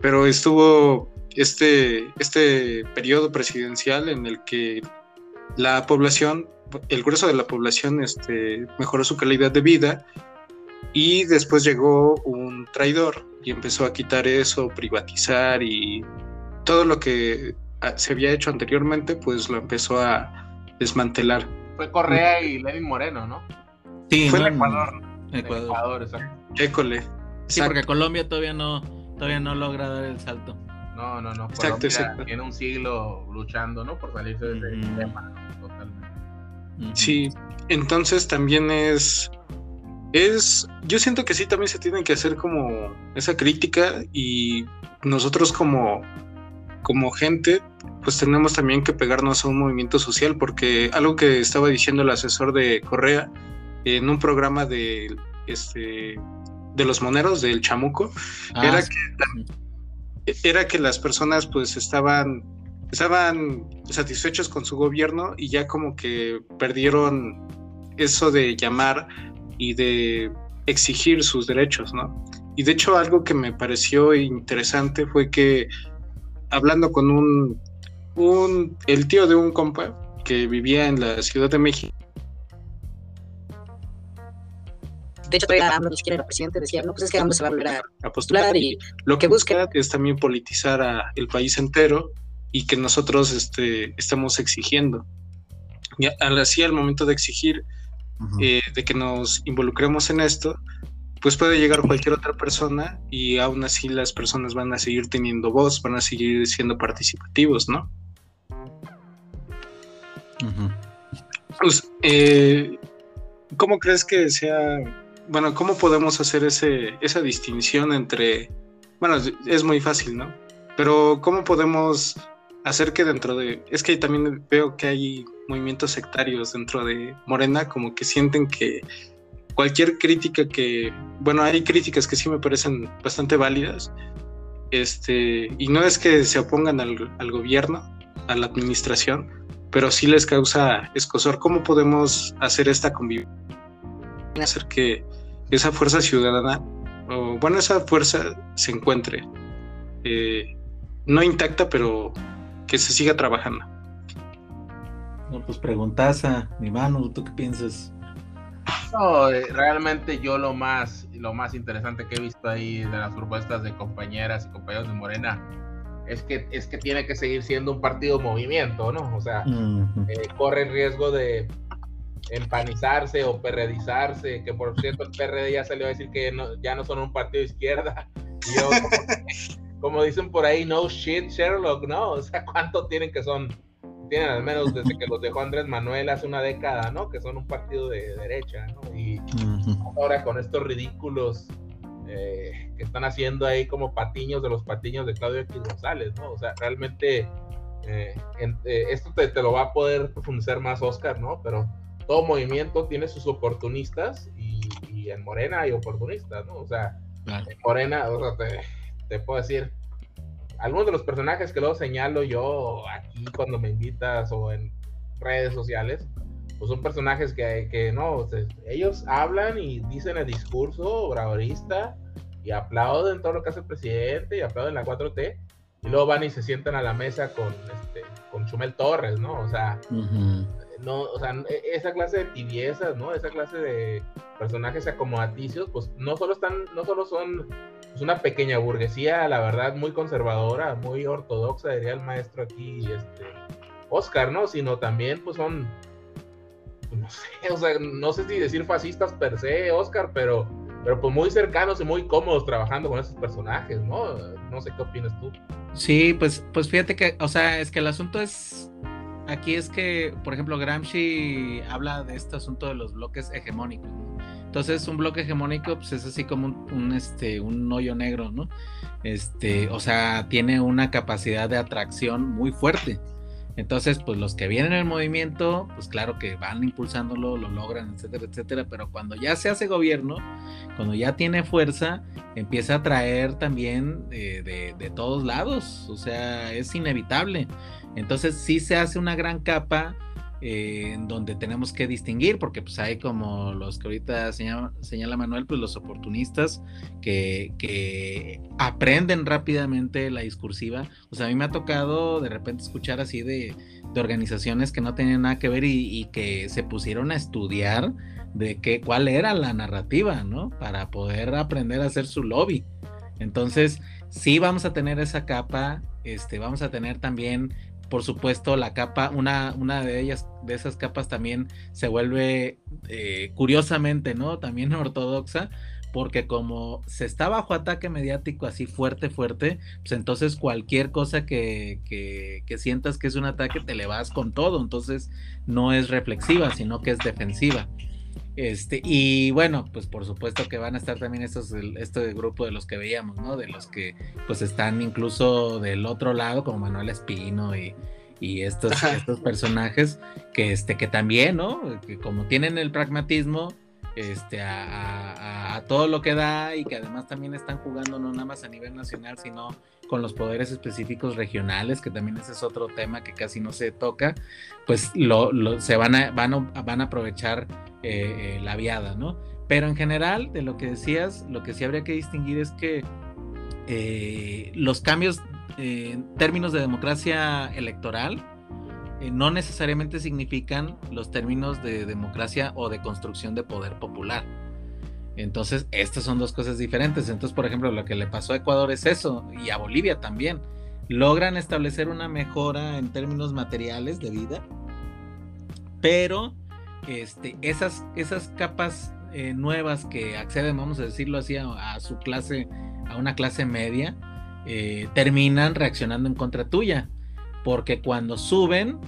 pero estuvo este, este periodo presidencial en el que la población, el grueso de la población este, mejoró su calidad de vida y después llegó un traidor y empezó a quitar eso, privatizar y todo lo que ah, se había hecho anteriormente, pues lo empezó a, desmantelar. Fue Correa y Lenin Moreno, ¿no? Sí, fue en Ecuador. Ecuador. Ecuador exacto. École. Sí, porque Colombia todavía no, todavía no logra dar el salto. No, no, no. Exacto, Colombia tiene un siglo luchando, ¿no? Por salirse de ese tema, totalmente. Sí, entonces también es es, yo siento que sí también se tiene que hacer como esa crítica y nosotros como, como gente pues tenemos también que pegarnos a un movimiento social, porque algo que estaba diciendo el asesor de Correa en un programa de, este, de los moneros del Chamuco, ah, era, que, era que las personas pues estaban, estaban satisfechos con su gobierno y ya como que perdieron eso de llamar y de exigir sus derechos, ¿no? Y de hecho algo que me pareció interesante fue que hablando con un, un el tío de un compa que vivía en la Ciudad de México, de hecho, todavía AMLO ni siquiera era presidente, decía, no, pues es que AMLO se va a volver a, postular y lo que busca es también politizar a el país entero y que nosotros este, estamos exigiendo. Y así al momento de exigir, eh, de que nos involucremos en esto, pues puede llegar cualquier otra persona y aún así las personas van a seguir teniendo voz, van a seguir siendo participativos, ¿no? pues, eh, ¿Cómo crees que sea bueno, ¿cómo podemos hacer ese, esa distinción entre, bueno, es muy fácil, ¿no? Pero ¿cómo podemos hacer que dentro de, es que también veo que hay movimientos sectarios dentro de Morena, como que sienten que cualquier crítica que, bueno, hay críticas que sí me parecen bastante válidas, este, y no es que se opongan al, gobierno, a la administración, pero sí les causa escosor. ¿Cómo podemos hacer esta convivencia? hacer que esa fuerza ciudadana, o bueno, esa fuerza se encuentre eh, no intacta, pero que se siga trabajando. No, pues preguntas a mi mano, ¿tú qué piensas? No, realmente yo lo más, lo más interesante que he visto ahí de las propuestas de compañeras y compañeros de Morena es que, es que tiene que seguir siendo un partido movimiento, ¿no? O sea, eh, corre el riesgo de, empanizarse o perredizarse, que por cierto el PRD ya salió a decir que ya no son un partido de izquierda. como, dicen por ahí, no shit Sherlock, ¿no? O sea, ¿cuánto tienen que son? Tienen al menos desde que los dejó Andrés Manuel hace una década, ¿no? Que son un partido de derecha, ¿no? Y ahora con estos ridículos eh, que están haciendo ahí como patiños de los patiños de Claudio X González, ¿no? O sea, realmente eh, eh, esto te, te, lo va a poder profundizar más Oscar, ¿no? Pero todo movimiento tiene sus oportunistas y, en Morena hay oportunistas, ¿no? O sea, en Morena, o sea, te, puedo decir, algunos de los personajes que luego señalo yo aquí cuando me invitas o en redes sociales, pues son personajes que, que no, ellos hablan y dicen el discurso obradorista y aplauden todo lo que hace el presidente y aplauden la 4T y luego van y se sientan a la mesa con, este, con Chumel Torres, ¿no? O sea, no, o sea, e, esa clase de tibiezas, ¿no? Esa clase de personajes acomodaticios, pues no solo están, no solo son pues, una pequeña burguesía, la verdad, muy conservadora, muy ortodoxa, diría el maestro aquí, este, Oscar, ¿no? Sino también, pues son, pues, no sé, o sea, no sé si decir fascistas per se, Oscar, pero, pero pues muy cercanos y muy cómodos trabajando con esos personajes, ¿no? No sé qué opinas tú. Sí, pues, pues fíjate que, o sea, es que el asunto es aquí es que, por ejemplo, Gramsci habla de este asunto de los bloques hegemónicos. Entonces, un bloque hegemónico pues, es así como un, este, un hoyo negro, ¿no? Este, o sea, tiene una capacidad de atracción muy fuerte. Entonces, pues los que vienen en el movimiento, pues claro que van impulsándolo, lo logran, etcétera, etcétera, pero cuando ya se hace gobierno, cuando ya tiene fuerza, empieza a traer también de, de todos lados, o sea, es inevitable. Entonces sí se hace una gran capa eh, donde tenemos que distinguir, porque pues hay como los que ahorita señala, Manuel, pues los oportunistas que, aprenden rápidamente la discursiva. O sea, a mí me ha tocado de repente escuchar así de, organizaciones que no tenían nada que ver y, que se pusieron a estudiar de qué, cuál era la narrativa, ¿no? Para poder aprender a hacer su lobby. Entonces, sí vamos a tener esa capa, este, vamos a tener también por supuesto, la capa, una, una de ellas, de esas capas también se vuelve eh, curiosamente, ¿no? También [LAUGHS] ortodoxa, porque como se está bajo ataque mediático así fuerte, fuerte, pues entonces cualquier cosa que, que, que, sientas que es un ataque, te le vas con todo, entonces no es reflexiva, sino que es defensiva. Este, y bueno, pues por supuesto que van a estar también estos, este grupo de los que veíamos, ¿no? De los que pues están incluso del otro lado, como Manuel Espino y, y estos, estos personajes que, este, que también, ¿no? Que como tienen el pragmatismo, este, a, todo lo que da y que además también están jugando no nada más a nivel nacional, sino con los poderes específicos regionales, que también ese es otro tema que casi no se toca, pues lo, se van a, van a, van a aprovechar eh, eh, la viada, ¿no? Pero en general, de lo que decías, lo que sí habría que distinguir es que eh, los cambios en términos de democracia electoral, eh, no necesariamente significan los términos de democracia o de construcción de poder popular. Entonces, estas son dos cosas diferentes. Entonces, por ejemplo, lo que le pasó a Ecuador es eso, y a Bolivia también. Logran establecer una mejora en términos materiales de vida, pero este, esas, esas capas eh, nuevas que acceden, vamos a decirlo así, a, su clase, a una clase media, eh, terminan reaccionando en contra tuya porque cuando suben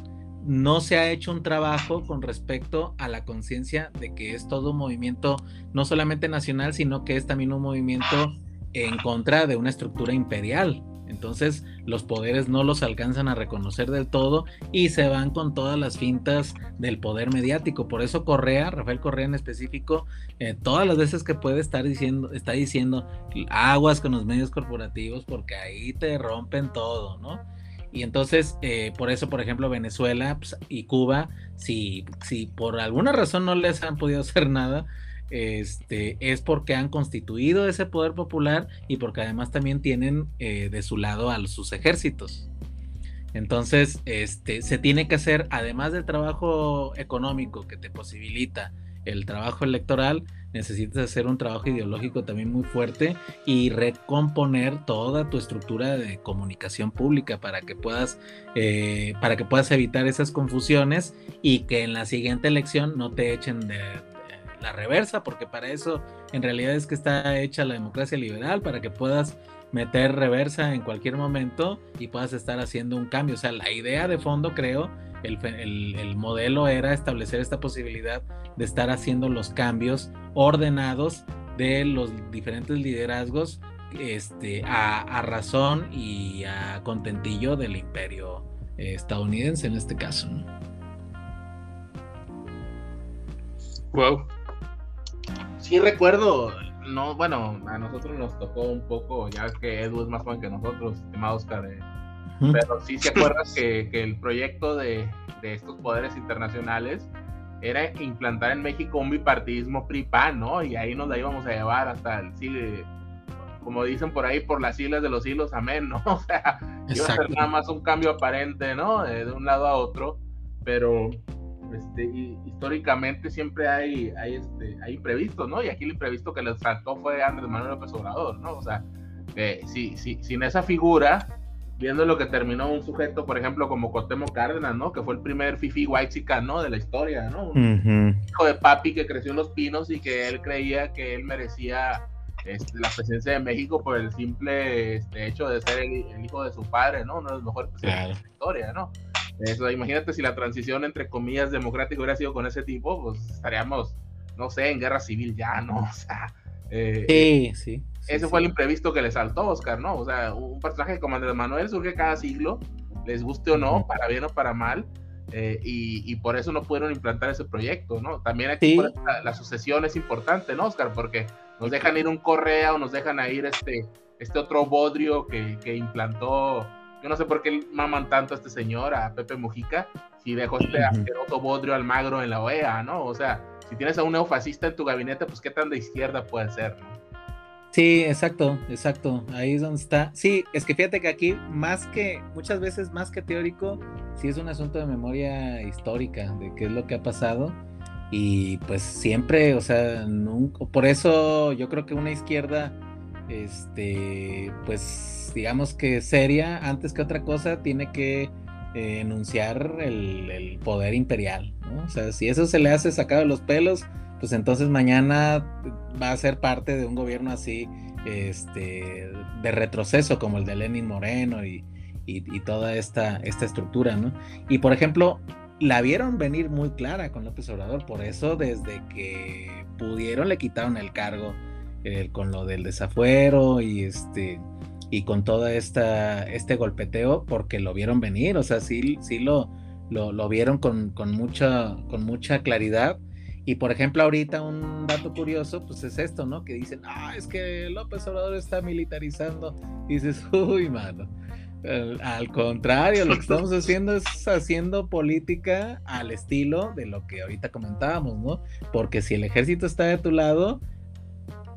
no se ha hecho un trabajo con respecto a la conciencia de que es todo un movimiento no solamente nacional, sino que es también un movimiento en contra de una estructura imperial. Entonces los poderes no los alcanzan a reconocer del todo y se van con todas las fintas del poder mediático. Por eso Correa, Rafael Correa en específico, eh, todas las veces que puede estar diciendo, está diciendo aguas con los medios corporativos porque ahí te rompen todo, ¿no? Y entonces, eh, por eso, por ejemplo, Venezuela pues, y Cuba, si, si por alguna razón no les han podido [LAUGHS] hacer nada, este, es porque han constituido ese poder popular y porque además también tienen eh, de su lado a sus ejércitos. Entonces, este, se tiene que hacer, además del trabajo económico que te posibilita el trabajo electoral, necesitas hacer un trabajo ideológico también muy fuerte y recomponer toda tu estructura de comunicación pública para que puedas eh, para que puedas evitar esas confusiones y que en la siguiente elección no te echen de, la reversa porque para eso en realidad es que está hecha la democracia liberal para que puedas meter reversa en cualquier momento y puedas estar haciendo un cambio. O sea la idea de fondo creo el, modelo era establecer esta posibilidad de estar haciendo los cambios ordenados de los diferentes liderazgos este, a, razón y a contentillo del imperio estadounidense en este caso. Wow. Sí recuerdo, no, bueno, a nosotros nos tocó un poco, ya que Edu es más joven que nosotros, estimado Oscar, de pero sí se acuerdas que, que, el proyecto de, de, estos poderes internacionales era implantar en México un bipartidismo PRI-PAN, ¿no? Y ahí nos la íbamos a llevar hasta el siglo, como dicen por ahí, por las islas de los hilos, amén, ¿no? [LAUGHS] O sea, iba a ser nada más un cambio aparente, ¿no? De, de un lado a otro, pero este, históricamente siempre hay, hay, este, hay imprevistos, ¿no? Y aquí el imprevisto que les saltó fue Andrés Manuel López Obrador, ¿no? O sea, eh, si, si, sin esa figura, viendo lo que terminó un sujeto, por ejemplo, como Cotemo Cárdenas, ¿no? Que fue el primer Fifi White ¿no? De la historia, ¿no? Un hijo de papi que creció en Los Pinos y que él creía que él merecía este, la presencia de México por el simple este, hecho de ser el, hijo de su padre, ¿no? Uno de los mejores presidentes de la historia, ¿no? Eso, imagínate si la transición entre comillas democrática hubiera sido con ese tipo, pues estaríamos, no sé, en guerra civil ya, ¿no? [LAUGHS] O sea, eh, sí, sí. Ese fue el imprevisto que le saltó Oscar, ¿no? O sea, un personaje como Andrés Manuel surge cada siglo, les guste o no, para bien o para mal, eh, y, por eso no pudieron implantar ese proyecto, ¿no? También aquí la, sucesión es importante, ¿no, Oscar? Porque nos dejan ir un Correa o nos dejan ir este, este otro Bodrio que, que implantó, yo no sé por qué maman tanto a este señor, a Pepe Mujica, si dejó este asqueroso Bodrio Almagro en la OEA, ¿no? O sea, si tienes a un neofascista en tu gabinete, pues qué tan de izquierda puede ser, ¿no? Sí, exacto, exacto. Ahí es donde está. Sí, es que fíjate que aquí, más que, muchas veces más que teórico, sí es un asunto de memoria histórica, de qué es lo que ha pasado. Y pues siempre, o sea, nunca, por eso yo creo que una izquierda, este, pues digamos que seria, antes que otra cosa, tiene que eh, enunciar el, poder imperial, ¿no? O sea, si eso se le hace sacado de los pelos, pues entonces mañana va a ser parte de un gobierno así, este, de retroceso como el de Lenin Moreno y, toda esta, esta estructura, ¿no? Y por ejemplo, la vieron venir muy clara con López Obrador, por eso desde que pudieron le quitaron el cargo eh, con lo del desafuero y este y con toda esta este golpeteo porque lo vieron venir, o sea, sí, sí lo, lo, vieron con, con, mucha, con mucha claridad Y por ejemplo, ahorita un dato curioso, pues es esto, ¿no? Que dicen, ah, es que López Obrador está militarizando. Y dices, [LAUGHS] uy, mano. Al, contrario, lo que estamos haciendo es haciendo política al estilo de lo que ahorita comentábamos, ¿no? Porque si el ejército está de tu lado,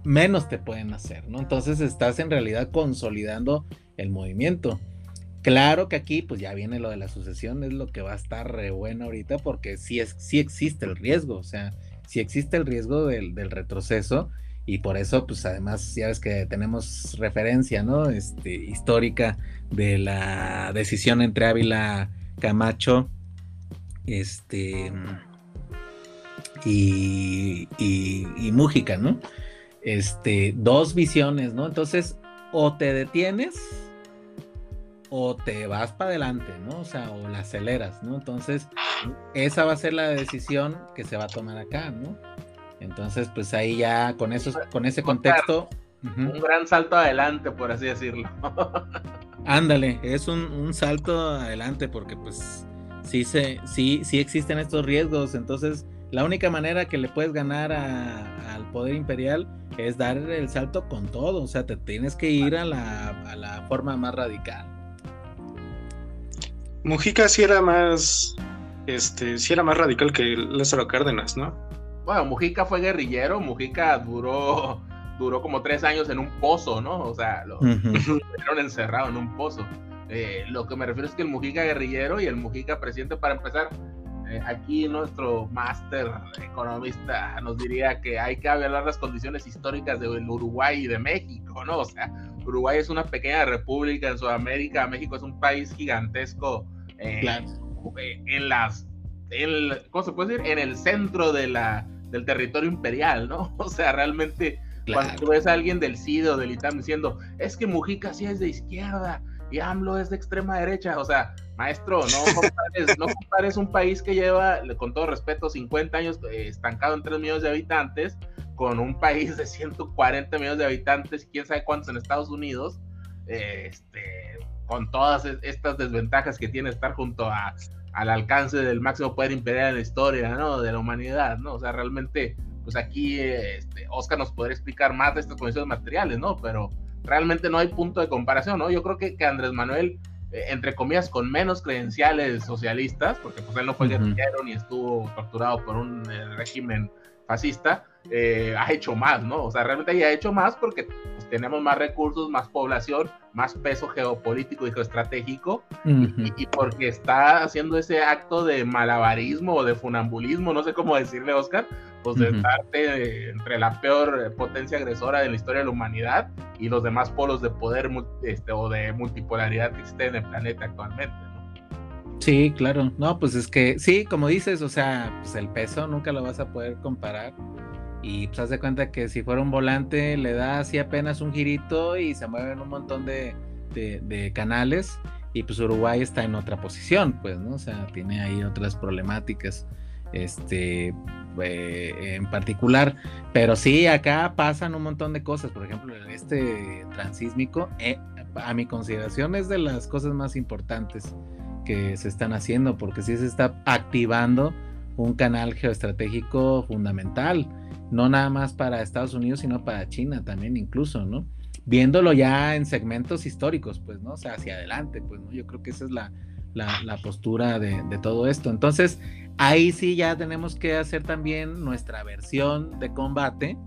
menos te pueden hacer, ¿no? Entonces estás en realidad consolidando el movimiento. Claro que aquí, pues ya viene lo de la sucesión, es lo que va a estar re bueno ahorita, porque sí, es, sí existe el riesgo, o sea, sí existe el riesgo del, retroceso, y por eso, pues además, ya ves que tenemos referencia, ¿no? Este, histórica de la decisión entre Ávila Camacho, este, y, y, y Mújica, ¿no? Este, dos visiones, ¿no? Entonces, o te detienes o te vas para adelante, ¿no? O sea, o la aceleras, ¿no? Entonces, esa va a ser la decisión que se va a tomar acá, ¿no? Entonces, pues ahí ya con eso, con ese contexto. Un gran salto adelante, por así decirlo. [LAUGHS] Ándale, es un, salto adelante porque pues sí, se, sí, sí existen estos riesgos. Entonces, la única manera que le puedes ganar al poder imperial es dar el salto con todo. O sea, te tienes que ir a la, a la forma más radical. Mujica sí era más, este, sí era más radical que Lázaro Cárdenas, ¿no? Bueno, Mujica fue guerrillero, Mujica duró, duró como tres años en un pozo, ¿no? O sea, lo uh [LAUGHS] encerrado en un pozo. Eh, lo que me refiero es que el Mujica guerrillero y el Mujica presidente, para empezar, eh, aquí nuestro máster economista nos diría que hay que hablar las condiciones históricas del Uruguay y de México, ¿no? O sea, Uruguay es una pequeña república en Sudamérica, México es un país gigantesco eh, eh, en las, ¿cómo se puede decir? En el centro de la, del territorio imperial, ¿no? [LAUGHS] O sea, realmente cuando tú ves a alguien del CID o del ITAM diciendo, es que Mujica sí es de izquierda y AMLO es de extrema derecha, o sea, maestro, no compares, no compares un país que lleva, con todo respeto, 50 años eh, estancado en 3 millones de habitantes con un país de 140 millones de habitantes quién sabe cuántos en Estados Unidos, este, con todas estas desventajas que tiene estar junto a, al alcance del máximo poder imperial en la historia, ¿no? De la humanidad, ¿no? O sea, realmente, pues aquí este, Oscar nos podría explicar más de estas condiciones materiales, ¿no? Pero realmente no hay punto de comparación, ¿no? Yo creo que, Andrés Manuel, entre comillas, con menos credenciales socialistas, porque pues él no fue guerrillero ni estuvo torturado por un eh, régimen fascista, eh, ha hecho más, ¿no? O sea, realmente ha hecho más porque pues, tenemos más recursos, más población, más peso geopolítico y geoestratégico, y, porque está haciendo ese acto de malabarismo o de funambulismo, no sé cómo decirle, Oscar, pues de estarte entre la peor potencia agresora de la historia de la humanidad y los demás polos de poder este, o de multipolaridad que existen en el planeta actualmente. Sí, claro. No, pues es que sí, como dices, o sea, pues el peso nunca lo vas a poder comparar. Y pues haz de cuenta que si fuera un volante, le da así apenas un girito y se mueven un montón de, canales. Y pues Uruguay está en otra posición, pues, ¿no? O sea, tiene ahí otras problemáticas, este, eh, en particular. Pero sí, acá pasan un montón de cosas. Por ejemplo, este transísmico, eh, a mi consideración, es de las cosas más importantes que se están haciendo, porque sí se está activando un canal geoestratégico fundamental, no nada más para Estados Unidos, sino para China también incluso, ¿no? Viéndolo ya en segmentos históricos, pues, ¿no? O sea, hacia adelante, pues, ¿no? Yo creo que esa es la, la, postura de, de, todo esto. Entonces, ahí sí ya tenemos que hacer también nuestra versión de combate,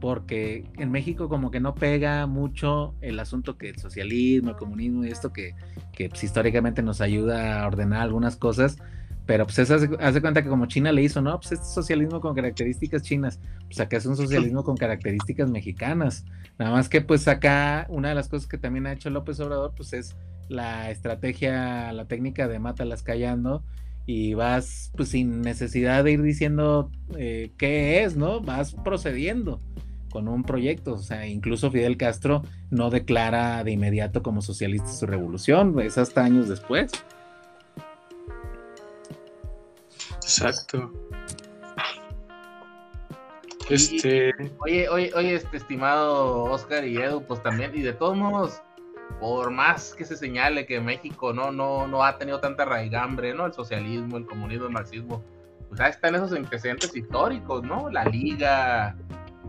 porque en México como que no pega mucho el asunto que el socialismo, el comunismo y esto que, que pues, históricamente nos ayuda a ordenar algunas cosas, pero pues eso hace, cuenta que como China le hizo, ¿no? Pues este socialismo con características chinas, pues acá es un socialismo con características mexicanas, nada más que pues acá una de las cosas que también ha hecho López Obrador pues es la estrategia, la técnica de mátalas callando y vas pues sin necesidad de ir diciendo eh, qué es, ¿no? Vas procediendo con un proyecto. O sea, incluso Fidel Castro no declara de inmediato como socialista su revolución, es hasta años después. Exacto. Este. Oye, oye, oye, este estimado Oscar y Edu, pues también, y de todos modos, por más que se señale que México no, no, no ha tenido tanta raigambre, ¿no? El socialismo, el comunismo, el marxismo, pues ahí están esos antecedentes históricos, ¿no? La Liga,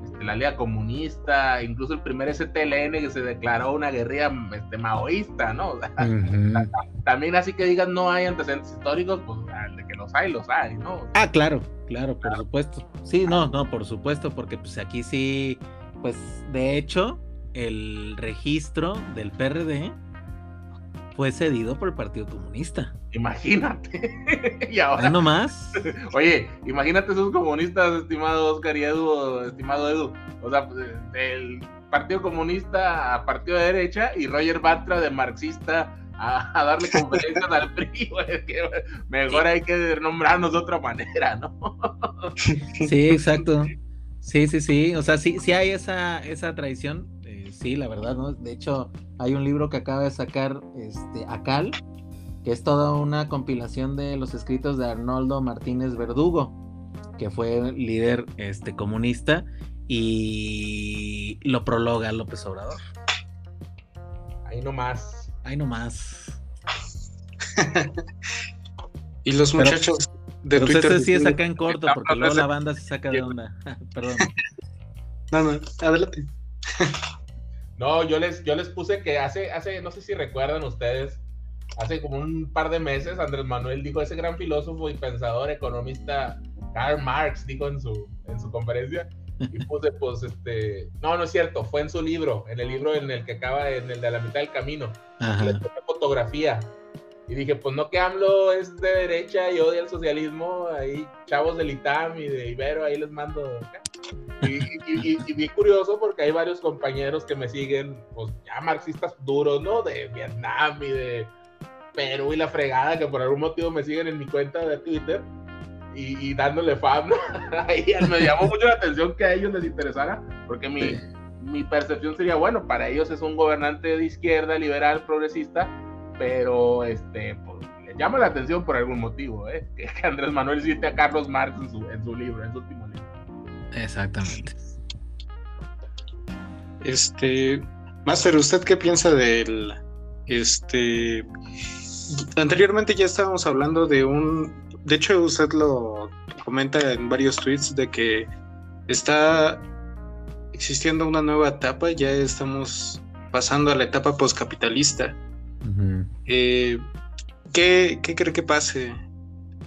este, la Liga Comunista, incluso el primer STLN que se declaró una guerrilla este, maoísta, ¿no? [LAUGHS] También así que digas no hay antecedentes históricos, pues de que los hay, los hay, ¿no? Ah, claro, claro, por supuesto. Sí, no, no, por supuesto, porque pues aquí sí, pues de hecho, el registro del PRD fue cedido por el Partido Comunista. Imagínate. [LAUGHS] y ahora. no más. [LAUGHS] Oye, imagínate esos comunistas, estimado Oscar y Edu, estimado Edu. O sea, del Partido Comunista a Partido de Derecha y Roger Batra de marxista a, darle [LAUGHS] conferencias al PRI. mejor hay que nombrarnos de otra manera, ¿no? sí, exacto. Sí, sí, sí. O sea, sí, sí hay esa, esa tradición sí, la verdad, ¿no? De hecho, hay un libro que acaba de sacar este, Acal, que es toda una compilación de los escritos de Arnoldo Martínez Verdugo, que fue líder este, comunista, y lo prologa López Obrador. Ahí nomás. Ahí nomás. [LAUGHS] y los muchachos de Twitter. Este sí es acá en corto, porque luego la banda se saca de [LAUGHS] onda. [LAUGHS] Perdón. No, no, adelante. No, yo les, yo les puse que hace, hace, no sé si recuerdan ustedes, hace como un par de meses, Andrés Manuel dijo, ese gran filósofo y pensador, economista, Karl Marx, dijo en su, en su conferencia, y puse, pues, este, no, no es cierto, fue en su libro, en el libro en el que acaba, en el de la mitad del camino, le fotografía, y dije, pues no que AMLO es de derecha y odia el socialismo, ahí chavos del ITAM y de Ibero, ahí les mando. Y, y, bien curioso porque hay varios compañeros que me siguen, pues ya marxistas duros, ¿no? De Vietnam y de Perú y la fregada, que por algún motivo me siguen en mi cuenta de Twitter y, dándole fama. [LAUGHS] Ahí me llamó mucho la atención que a ellos les interesara, porque mi, mi percepción sería, bueno, para ellos es un gobernante de izquierda, liberal, progresista pero este, pues, le llama la atención por algún motivo, ¿eh? [LAUGHS] que, Andrés Manuel cite a Carlos Marx en su, en su libro, en su último libro. Exactamente. Este, Master, ¿usted qué piensa del, este, anteriormente ya estábamos hablando de un, de hecho usted lo comenta en varios tweets de que está existiendo una nueva etapa, ya estamos pasando a la etapa postcapitalista. Eh, ¿qué, cree que pase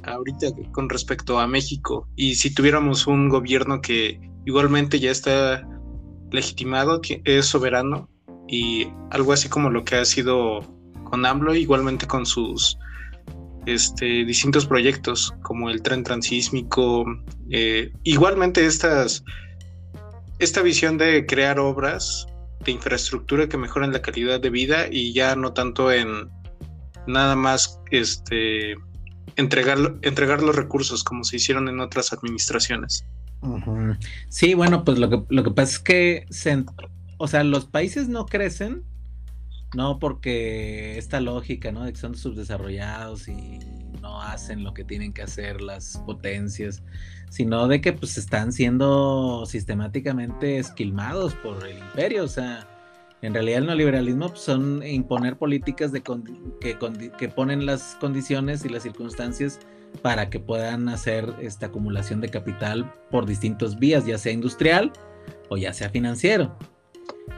ahorita con respecto a México? Y si tuviéramos un gobierno que igualmente ya está legitimado, es soberano, y algo así como lo que ha sido con AMLO, igualmente con sus este, distintos proyectos, como el tren transísmico, eh, igualmente estas, esta visión de crear obras de infraestructura que mejoren la calidad de vida y ya no tanto en nada más este entregar, entregar los recursos como se hicieron en otras administraciones. Sí, bueno, pues lo que, lo que pasa es que o sea, los países no crecen, no porque esta lógica, ¿no? De que son subdesarrollados y no hacen lo que tienen que hacer las potencias, sino de que pues están siendo sistemáticamente esquilmados por el imperio, o sea, en realidad el neoliberalismo pues, son imponer políticas de que, que, ponen las condiciones y las circunstancias para que puedan hacer esta acumulación de capital por distintos vías, ya sea industrial o ya sea financiero.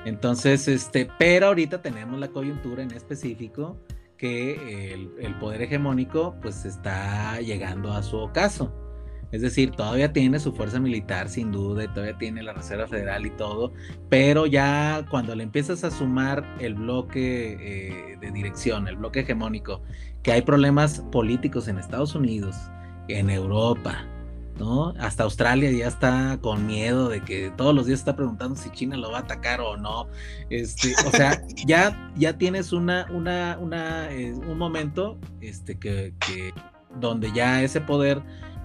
Entonces, este, pero ahorita tenemos la coyuntura en específico que el, el poder hegemónico pues está llegando a su ocaso. Es decir, todavía tiene su fuerza militar sin duda y todavía tiene la Reserva Federal y todo, pero ya cuando le empiezas a sumar el bloque eh, de dirección, el bloque hegemónico, que hay problemas políticos en Estados Unidos, en Europa, ¿no? Hasta Australia ya está con miedo de que todos los días está preguntando si China lo va a atacar o no. Este, o sea, [LAUGHS] ya, ya tienes una, una, una, eh, un momento este, que, que donde ya ese poder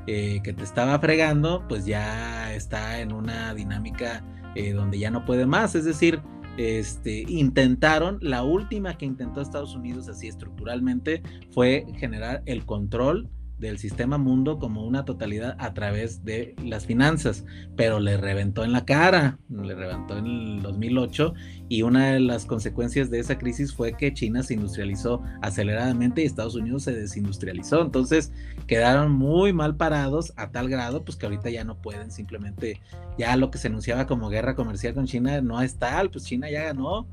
eh, que te estaba fregando, pues ya está en una dinámica eh, donde ya no puede más. Es decir, este, intentaron, la última que intentó Estados Unidos así estructuralmente fue generar el control del sistema mundo como una totalidad a través de las finanzas, pero le reventó en la cara, le reventó en el 2008 y una de las consecuencias de esa crisis fue que China se industrializó aceleradamente y Estados Unidos se desindustrializó, entonces quedaron muy mal parados a tal grado pues que ahorita ya no pueden simplemente, ya lo que se anunciaba como guerra comercial con China no es tal, pues China ya ganó,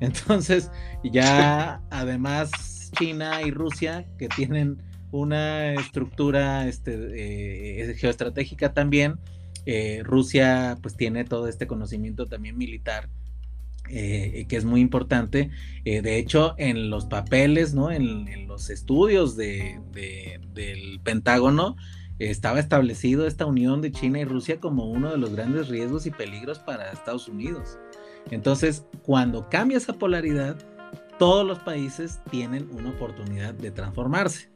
entonces ya además China y Rusia que tienen una estructura este, eh, geoestratégica también. Eh, Rusia pues tiene todo este conocimiento también militar eh, que es muy importante. de hecho, en los papeles, ¿no? en, los estudios de, del Pentágono, estaba establecido esta unión de China y Rusia como uno de los grandes riesgos y peligros para Estados Unidos. Entonces, cuando cambia esa polaridad, todos los países tienen una oportunidad de transformarse.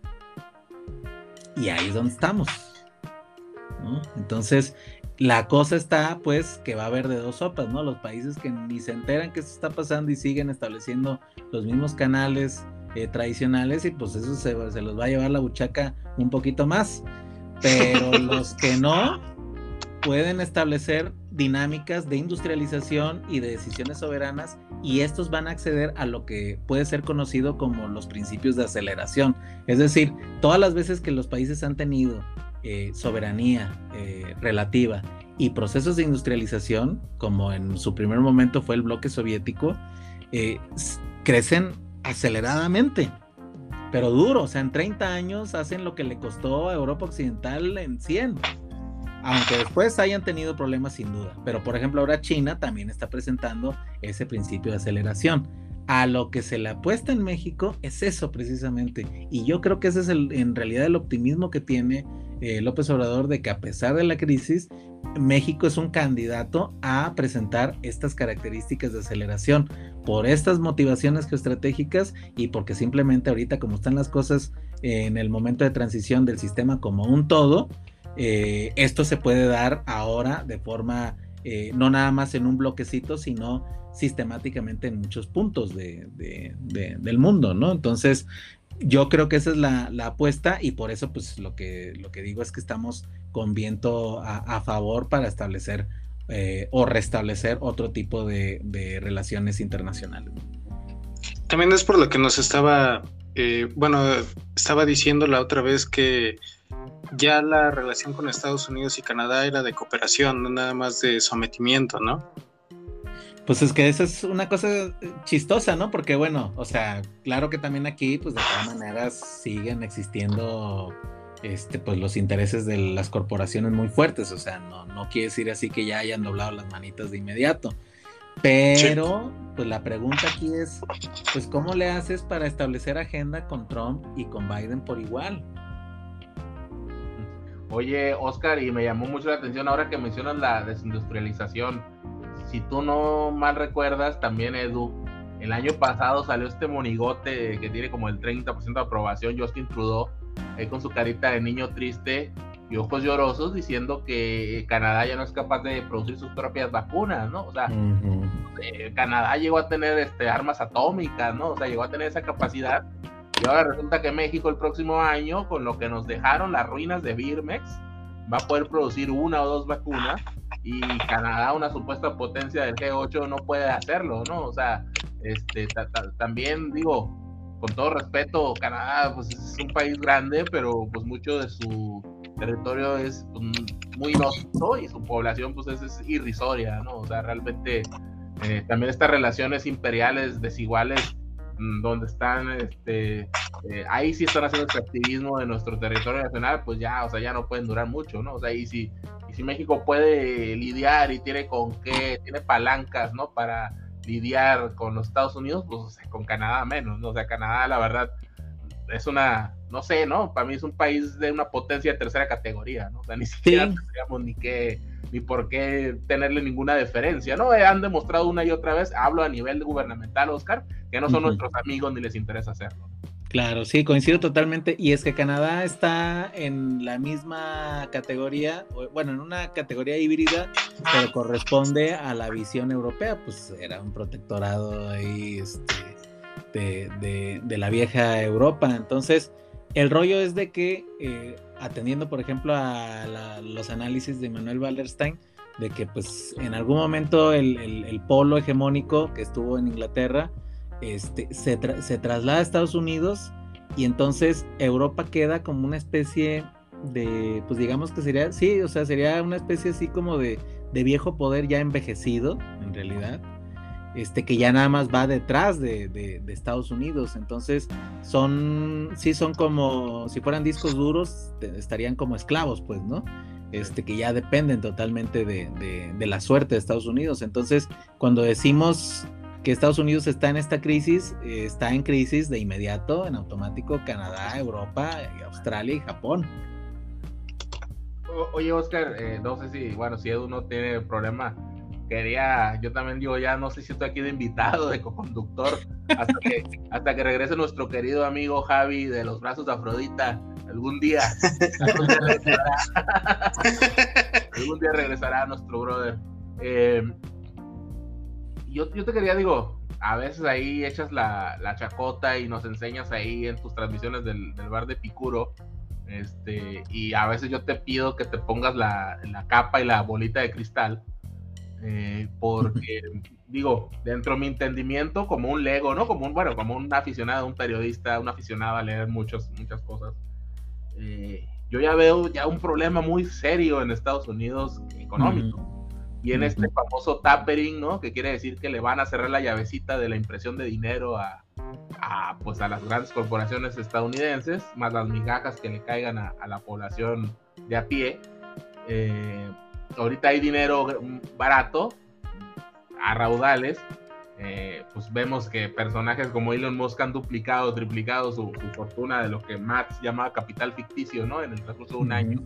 Y ahí es donde estamos. Entonces, la cosa está, pues, que va a haber de dos sopas, ¿no? Los países que ni se enteran que esto está pasando y siguen estableciendo los mismos canales eh, tradicionales, y pues eso se, se, los va a llevar la buchaca un poquito más. Pero [LAUGHS] los que no pueden establecer dinámicas de industrialización y de decisiones soberanas y estos van a acceder a lo que puede ser conocido como los principios de aceleración. Es decir, todas las veces que los países han tenido eh, soberanía eh, relativa y procesos de industrialización, como en su primer momento fue el bloque soviético, eh, crecen aceleradamente, pero duro, o sea, en 30 años hacen lo que le costó a Europa Occidental en 100 aunque después hayan tenido problemas sin duda. Pero por ejemplo ahora China también está presentando ese principio de aceleración. A lo que se le apuesta en México es eso precisamente. Y yo creo que ese es el, en realidad el optimismo que tiene eh, López Obrador de que a pesar de la crisis, México es un candidato a presentar estas características de aceleración por estas motivaciones geoestratégicas y porque simplemente ahorita como están las cosas en el momento de transición del sistema como un todo, eh, esto se puede dar ahora de forma, eh, no nada más en un bloquecito, sino sistemáticamente en muchos puntos de, del mundo, ¿no? Entonces, yo creo que esa es la, apuesta y por eso, pues, lo que, lo que digo es que estamos con viento a, favor para establecer eh, o restablecer otro tipo de, relaciones internacionales. También es por lo que nos estaba, bueno, estaba diciendo la otra vez que ya la relación con Estados Unidos y Canadá era de cooperación, no nada más de sometimiento, ¿no? Pues es que esa es una cosa chistosa, ¿no? Porque bueno, o sea, claro que también aquí, pues de todas maneras siguen existiendo este, pues los intereses de las corporaciones muy fuertes, o sea, no, no quiere decir así que ya hayan doblado las manitas de inmediato. Pero, pues la pregunta aquí es, pues, ¿cómo le haces para establecer agenda con Trump y con Biden por igual? Oye, Oscar, y me llamó mucho la atención ahora que mencionas la desindustrialización. Si tú no mal recuerdas, también Edu, el año pasado salió este monigote que tiene como el 30% de aprobación, Justin Trudeau, ahí con su carita de niño triste y ojos llorosos, diciendo que Canadá ya no es capaz de producir sus propias vacunas, ¿no? O sea, eh, Canadá llegó a tener este, armas atómicas, ¿no? O sea, llegó a tener esa capacidad y ahora resulta que México el próximo año, con lo que nos dejaron las ruinas de Birmex, va a poder producir una o dos vacunas y Canadá, una supuesta potencia del G8, no puede hacerlo, ¿no? O sea, este, también digo, con todo respeto, Canadá pues, es un país grande, pero pues mucho de su territorio es pues, muy inhóspito y su población pues es, irrisoria, ¿no? O sea, realmente eh, también estas relaciones imperiales desiguales donde están, este, eh, ahí sí están haciendo activismo de nuestro territorio nacional, pues ya, o sea, ya no pueden durar mucho, ¿no? O sea, y si, y si México puede lidiar y tiene con qué, tiene palancas, ¿no? Para lidiar con los Estados Unidos, pues con Canadá menos, ¿no? O sea, Canadá, la verdad, es una, no sé, ¿no? Para mí es un país de una potencia de tercera categoría, ¿no? O sea, ni siquiera tendríamos ni qué ni por qué tenerle ninguna deferencia, ¿no? Eh, han demostrado una y otra vez, hablo a nivel gubernamental, Oscar, que no son nuestros amigos ni les interesa hacerlo. Claro, sí, coincido totalmente. Y es que Canadá está en la misma categoría, bueno, en una categoría híbrida, pero corresponde a la visión europea, pues era un protectorado ahí este, de, de, la vieja Europa. Entonces, El rollo es de que, eh, atendiendo por ejemplo a los análisis de Manuel Wallerstein, de que pues en algún momento el, polo hegemónico que estuvo en Inglaterra este, se, traslada a Estados Unidos y entonces Europa queda como una especie de, pues digamos que sería, sí, o sea, sería una especie así como de viejo poder ya envejecido, en realidad, este, que ya nada más va detrás de, Estados Unidos. Entonces, son, sí son como, si fueran discos duros, estarían como esclavos, pues, ¿no? este, que ya dependen totalmente de, la suerte de Estados Unidos. Entonces, cuando decimos que Estados Unidos está en esta crisis, eh, está en crisis de inmediato, en automático, Canadá, Europa, Australia y Japón. oye, Oscar, eh, no sé si, bueno, si Edu no tiene problema, quería, yo también digo, ya no sé si estoy aquí de invitado, de co-conductor, hasta que, [LAUGHS] hasta que regrese nuestro querido amigo Javi de los brazos de Afrodita algún día, [LAUGHS] algún día regresará, nuestro brother. Eh, yo, yo te quería, digo, a veces ahí echas la, chacota y nos enseñas ahí en tus transmisiones del, bar de Picuro. Este, y a veces yo te pido que te pongas la, capa y la bolita de cristal. Eh, porque [LAUGHS] digo, dentro de mi entendimiento, como un Lego, ¿no? Como un, bueno, como un aficionado, un periodista, un aficionado a leer muchos, muchas cosas. Eh, yo ya veo ya un problema muy serio en Estados Unidos económico. Y en este famoso tapering, ¿no? Que quiere decir que le van a cerrar la llavecita de la impresión de dinero a, pues a las grandes corporaciones estadounidenses, más las migajas que le caigan a, la población de a pie. Eh, ahorita hay dinero barato, a raudales, eh, pues vemos que personajes como Elon Musk han duplicado, triplicado su, fortuna de lo que Max llamaba capital ficticio, ¿no? En el transcurso de un año.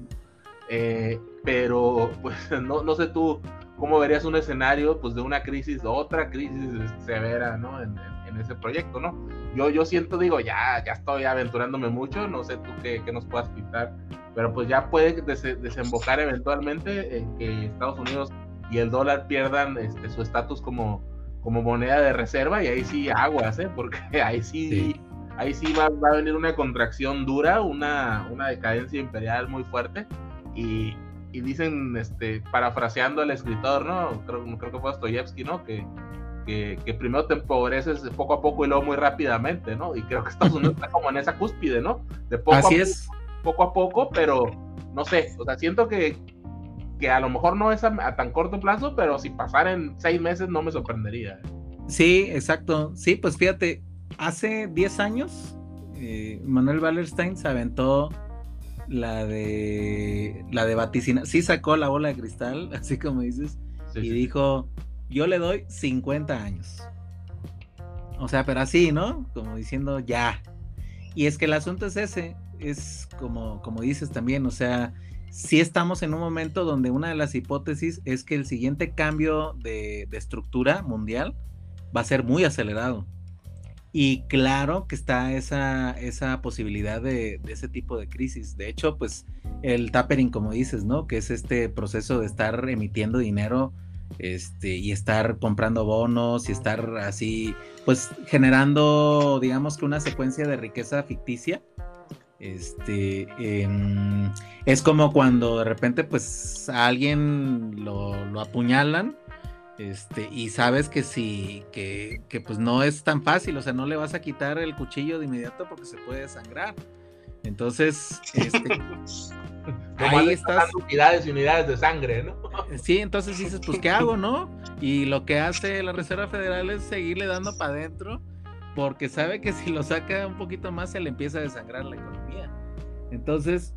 Eh, pero, pues, [LAUGHS] no, no sé tú cómo verías un escenario, pues, de una crisis, otra crisis severa, ¿no? En, ese proyecto, ¿no? Yo, yo siento, digo, ya, ya estoy aventurándome mucho, no sé tú qué, qué nos puedas pintar, pero pues ya puede desembocar eventualmente en que Estados Unidos y el dólar pierdan este, su estatus como como moneda de reserva y ahí sí aguas, ¿eh? porque [LAUGHS] ahí sí, ahí sí va, a venir una contracción dura, una, una decadencia imperial muy fuerte y, y, dicen, este, parafraseando al escritor, ¿no? Creo, creo que fue Dostoyevsky, ¿no? Que, que, que, primero te empobreces poco a poco y luego muy rápidamente, ¿no? Y creo que Estados Unidos [LAUGHS] está como en esa cúspide, ¿no? De poco Así a es. Poco, poco a poco, pero no sé, o sea, siento que, que a lo mejor no es a, tan corto plazo, pero si pasara en seis meses no me sorprendería. Sí, exacto. Sí, pues fíjate, hace 10 años eh, Manuel Wallerstein se aventó la de la de vaticina, sí sacó la bola de cristal, [LAUGHS] así como dices, y dijo, yo le doy 50 años. O sea, pero así, ¿no? Como diciendo ya. Y es que el asunto es ese, es como, como dices también, o sea, sí estamos en un momento donde una de las hipótesis es que el siguiente cambio de, estructura mundial va a ser muy acelerado. Y claro que está esa, esa posibilidad de, ese tipo de crisis. De hecho, pues el tapering, como dices, ¿no? Que es este proceso de estar emitiendo dinero este, y estar comprando bonos y estar así, pues generando, digamos que una secuencia de riqueza ficticia este em, es como cuando de repente, pues, a alguien lo, apuñalan. Este, y sabes que sí, que, que, pues no es tan fácil, o sea, no le vas a quitar el cuchillo de inmediato porque se puede sangrar. Entonces, este, [LAUGHS] [LAUGHS] ahí estás. Unidades y unidades de sangre, ¿no? Sí, entonces dices, pues, ¿qué hago, no? Y lo que hace la Reserva Federal es seguirle dando para adentro porque sabe que si lo saca un poquito más se le empieza a desangrar la economía. Entonces,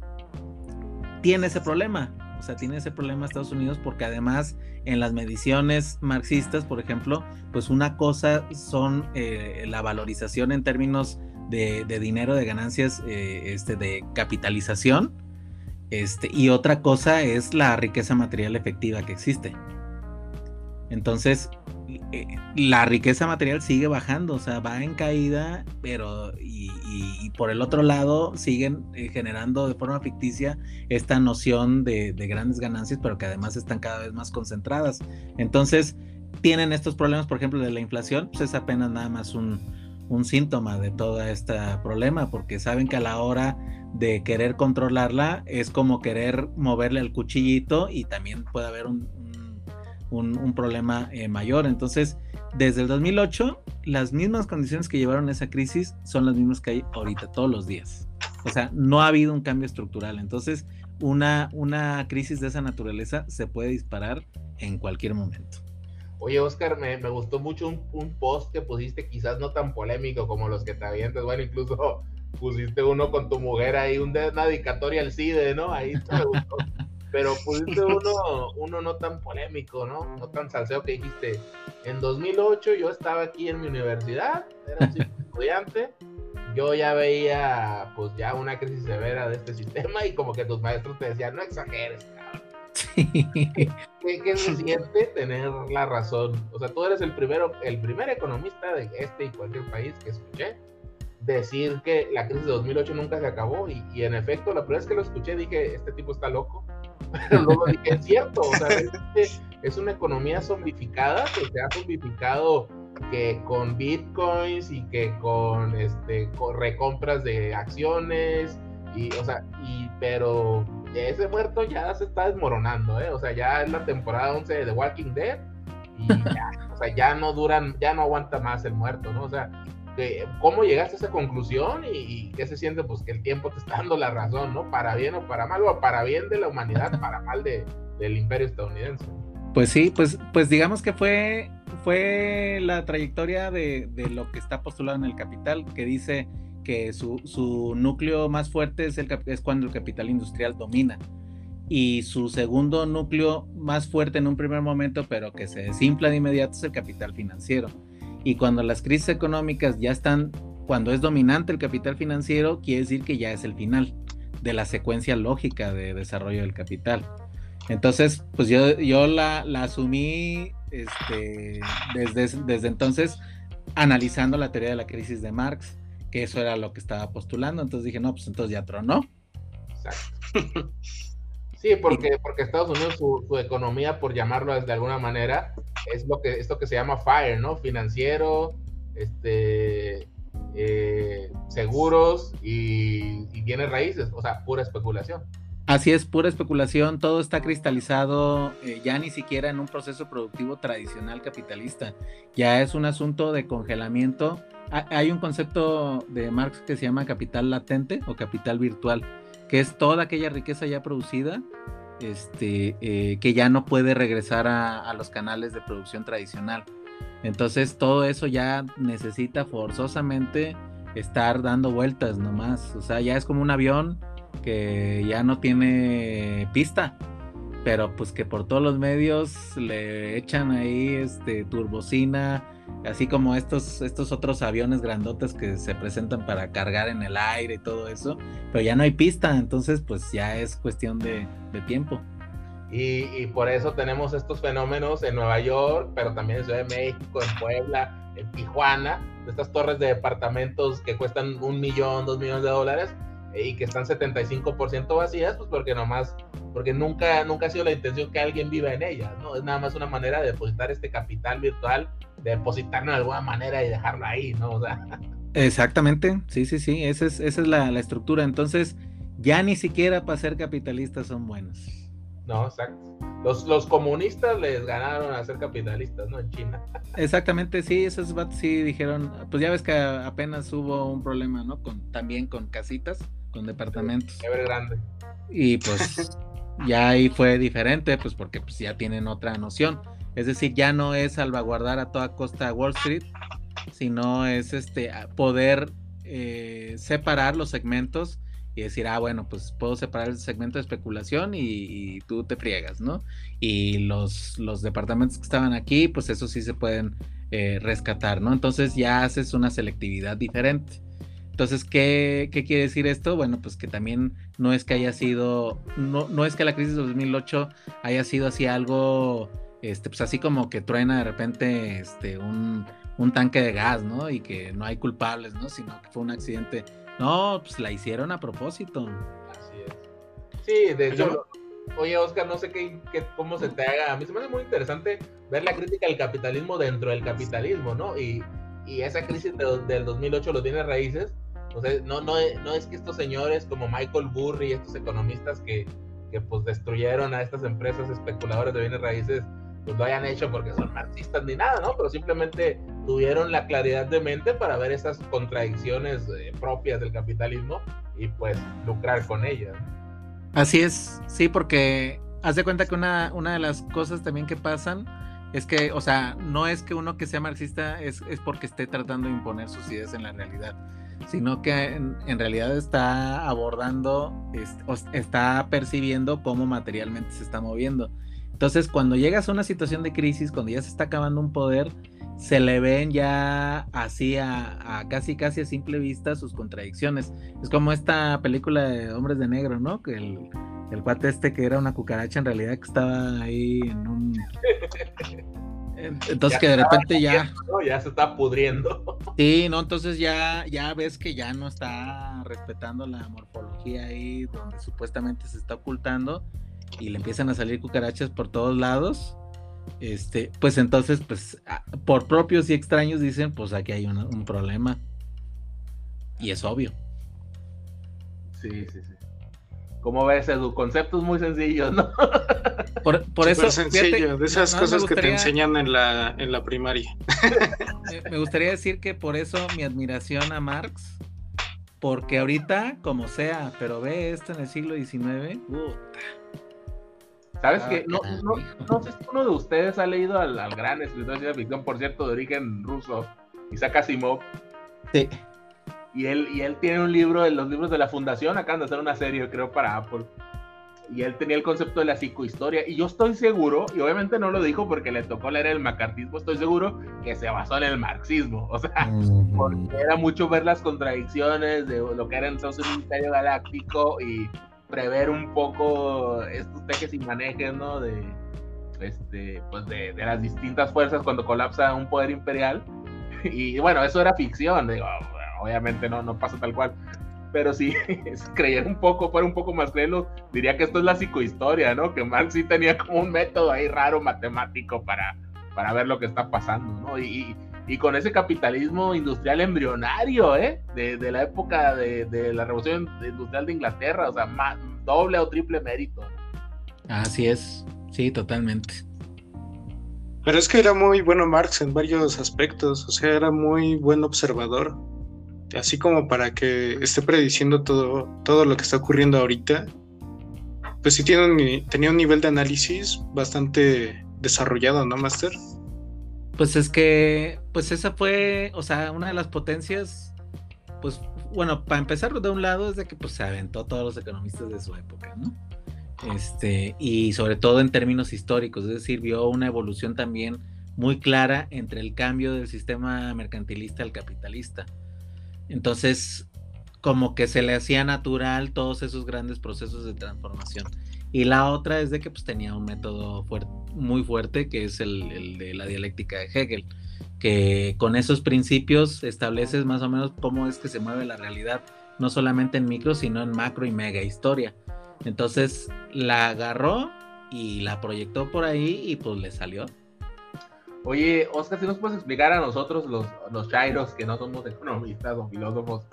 tiene ese problema. O sea, tiene ese problema Estados Unidos porque además en las mediciones marxistas, por ejemplo, pues una cosa son eh, la valorización en términos de, dinero, de ganancias, eh, este, de capitalización, este, y otra cosa es la riqueza material efectiva que existe. Entonces, eh, la riqueza material sigue bajando, o sea, va en caída, pero y, por el otro lado siguen eh, generando de forma ficticia esta noción de, grandes ganancias, pero que además están cada vez más concentradas. Entonces, tienen estos problemas, por ejemplo, de la inflación, pues es apenas nada más un, un síntoma de todo este problema, porque saben que a la hora de querer controlarla es como querer moverle al cuchillito y también puede haber un, un, problema eh, mayor. Entonces, desde el 2008, las mismas condiciones que llevaron a esa crisis son las mismas que hay ahorita, todos los días. O sea, no ha habido un cambio estructural. Entonces, una, una crisis de esa naturaleza se puede disparar en cualquier momento. Oye, Oscar, me, me gustó mucho un, un, post que pusiste, quizás no tan polémico como los que te avientas. Bueno, incluso pusiste uno con tu mujer ahí, un, una dedicatoria al CIDE, ¿no? Ahí me gustó. Pero pusiste uno, uno no tan polémico, ¿no? No tan salseo que dijiste. En 2008 yo estaba aquí en mi universidad, era un estudiante, yo ya veía pues ya una crisis severa de este sistema y como que tus maestros te decían, no exageres, cabrón. ¿Qué, ¿Qué, se siente tener la razón? O sea, tú eres el primero, el primer economista de este y cualquier país que escuché decir que la crisis de 2008 nunca se acabó y, y, en efecto la primera vez que lo escuché dije este tipo está loco [LAUGHS] es cierto o sea, es, una economía zombificada que se ha zombificado que con bitcoins y que con este con recompras de acciones y o sea y pero ese muerto ya se está desmoronando eh o sea ya es la temporada 11 de Walking Dead y ya, o sea, ya no duran, ya no aguanta más el muerto, ¿no? O sea, cómo llegaste a esa conclusión y, qué se siente, pues que el tiempo te está dando la razón, ¿no? Para bien o para mal, o para bien de la humanidad, [LAUGHS] para mal de, del imperio estadounidense. Pues sí, pues, pues digamos que fue, fue la trayectoria de, de lo que está postulado en el capital, que dice que su, su núcleo más fuerte es, el, es cuando el capital industrial domina. Y su segundo núcleo más fuerte en un primer momento, pero que se desinfla de inmediato, es el capital financiero y cuando las crisis económicas ya están, cuando es dominante el capital financiero, quiere decir que ya es el final de la secuencia lógica de desarrollo del capital. Entonces, pues yo, yo la, asumí este, desde, desde entonces analizando la teoría de la crisis de Marx, que eso era lo que estaba postulando. Entonces dije, no, pues entonces ya tronó. Exacto. [LAUGHS] Sí, porque, porque Estados Unidos, su, economía, por llamarlo de alguna manera, es lo que, esto que se llama FIRE, ¿no? Financiero, este, eh, seguros y, bienes raíces, o sea, pura especulación. Así es, pura especulación, todo está cristalizado eh, ya ni siquiera en un proceso productivo tradicional capitalista, ya es un asunto de congelamiento. Hay un concepto de Marx que se llama capital latente o capital virtual que es toda aquella riqueza ya producida, este, eh, que ya no puede regresar a, los canales de producción tradicional. Entonces todo eso ya necesita forzosamente estar dando vueltas nomás. O sea, ya es como un avión que ya no tiene pista, pero pues que por todos los medios le echan ahí este turbocina, así como estos, estos otros aviones grandotes que se presentan para cargar en el aire y todo eso, pero ya no hay pista, entonces pues ya es cuestión de, tiempo. Y, por eso tenemos estos fenómenos en Nueva York, pero también en Ciudad de México, en Puebla, en Tijuana, estas torres de departamentos que cuestan un millón, dos millones de dólares y que están 75% vacías, pues porque nomás, porque nunca, nunca ha sido la intención que alguien viva en ellas, ¿no? Es nada más una manera de depositar este capital virtual depositarlo de alguna manera y dejarlo ahí, ¿no? O sea. Exactamente, sí, sí, sí, esa es, esa es la, estructura. Entonces, ya ni siquiera para ser capitalistas son buenos. No, exacto. Los, los comunistas les ganaron a ser capitalistas, ¿no? En China. Exactamente, sí, esos sí dijeron, pues ya ves que apenas hubo un problema, ¿no? Con, también con casitas, con departamentos. Y pues [LAUGHS] ya ahí fue diferente, pues porque pues ya tienen otra noción. Es decir, ya no es salvaguardar a toda costa Wall Street, sino es este poder eh, separar los segmentos y decir, ah, bueno, pues puedo separar el segmento de especulación y, tú te friegas, ¿no? Y los, los departamentos que estaban aquí, pues eso sí se pueden eh, rescatar, ¿no? Entonces ya haces una selectividad diferente. Entonces, ¿qué, ¿qué, quiere decir esto? Bueno, pues que también no es que haya sido, no, no es que la crisis de 2008 haya sido así algo este, pues así como que truena de repente este, un, tanque de gas, ¿no? Y que no hay culpables, ¿no? Sino que fue un accidente. No, pues la hicieron a propósito. Así es. Sí, de hecho, oye, Oscar, no sé qué, cómo se te haga. A mí se me hace muy interesante ver la crítica al capitalismo dentro del capitalismo, ¿no? Y, y esa crisis del 2008 los bienes raíces, no, no, es que estos señores como Michael Burry, estos economistas que, pues destruyeron a estas empresas especuladoras de bienes raíces, pues lo hayan hecho porque son marxistas ni nada, ¿no? Pero simplemente tuvieron la claridad de mente para ver esas contradicciones eh, propias del capitalismo y pues lucrar con ellas. Así es, sí, porque haz de cuenta que una, una de las cosas también que pasan es que, o sea, no es que uno que sea marxista es, es porque esté tratando de imponer sus ideas en la realidad, sino que en, realidad está abordando, está percibiendo cómo materialmente se está moviendo. Entonces, cuando llegas a una situación de crisis, cuando ya se está acabando un poder, se le ven ya así a, casi casi a simple vista sus contradicciones. Es como esta película de Hombres de Negro, ¿no? Que el, el cuate este que era una cucaracha en realidad que estaba ahí en un... [LAUGHS] Entonces que de repente ya... Ya se está pudriendo. [LAUGHS] Sí, no, entonces ya, ya ves que ya no está respetando la morfología ahí donde supuestamente se está ocultando y le empiezan a salir cucarachas por todos lados este, pues entonces, pues, por propios y extraños dicen, pues aquí hay un problema. Y es obvio. Sí, sí, sí. ¿Cómo ves, Edu? Conceptos muy sencillos, ¿no? [LAUGHS] Por, eso. sencillo, de esas cosas que te enseñan en la, en la primaria. [LAUGHS] Me gustaría decir que por eso mi admiración a Marx, porque ahorita, como sea, pero ve esto en el siglo XIX, puta ¿Sabes ah, qué? No, no, no, sé si uno de ustedes ha leído al, gran escritor de ficción, por cierto, de origen ruso, Isaac Asimov. Sí. Y él, y él tiene un libro, de los libros de la fundación, acaban de hacer una serie, creo, para Apple. Y él tenía el concepto de la psicohistoria. Y yo estoy seguro, y obviamente no lo dijo porque le tocó leer el macartismo, estoy seguro que se basó en el marxismo. O sea, porque era mucho ver las contradicciones de lo que era entonces un imperio galáctico y prever un poco estos tejes y manejes, ¿no? De, este, pues de, las distintas fuerzas cuando colapsa un poder imperial. [LAUGHS] Y bueno, eso era ficción, digo, obviamente no, no pasa tal cual. Pero si [LAUGHS] creyera un poco, fuera un poco más creíble, diría que esto es la psicohistoria, ¿no? Que Marx sí tenía como un método ahí raro matemático para, para ver lo que está pasando, ¿no? Y, y con ese capitalismo industrial embrionario, ¿eh? De, la época de, la revolución industrial de Inglaterra, o sea, doble o triple mérito. Así es, sí, totalmente. Pero es que era muy bueno Marx en varios aspectos, o sea, era muy buen observador, así como para que esté prediciendo todo, todo lo que está ocurriendo ahorita, pues sí tiene tenía un nivel de análisis bastante desarrollado, ¿no, Master? Pues es que, pues esa fue, o sea, una de las potencias, pues bueno, para empezar de un lado es de que pues se aventó todos los economistas de su época, ¿no? Este, y sobre todo en términos históricos, es decir, vio una evolución también muy clara entre el cambio del sistema mercantilista al capitalista. Entonces, como que se le hacía natural todos esos grandes procesos de transformación. Y la otra es de que pues tenía un método muy fuerte que es el, de la dialéctica de Hegel, que con esos principios estableces más o menos cómo es que se mueve la realidad, no solamente en micro, sino en macro y mega historia. Entonces la agarró y la proyectó por ahí y pues le salió. Oye, Oscar, si nos puedes explicar a nosotros, los, los chairos, que no somos economistas o filósofos,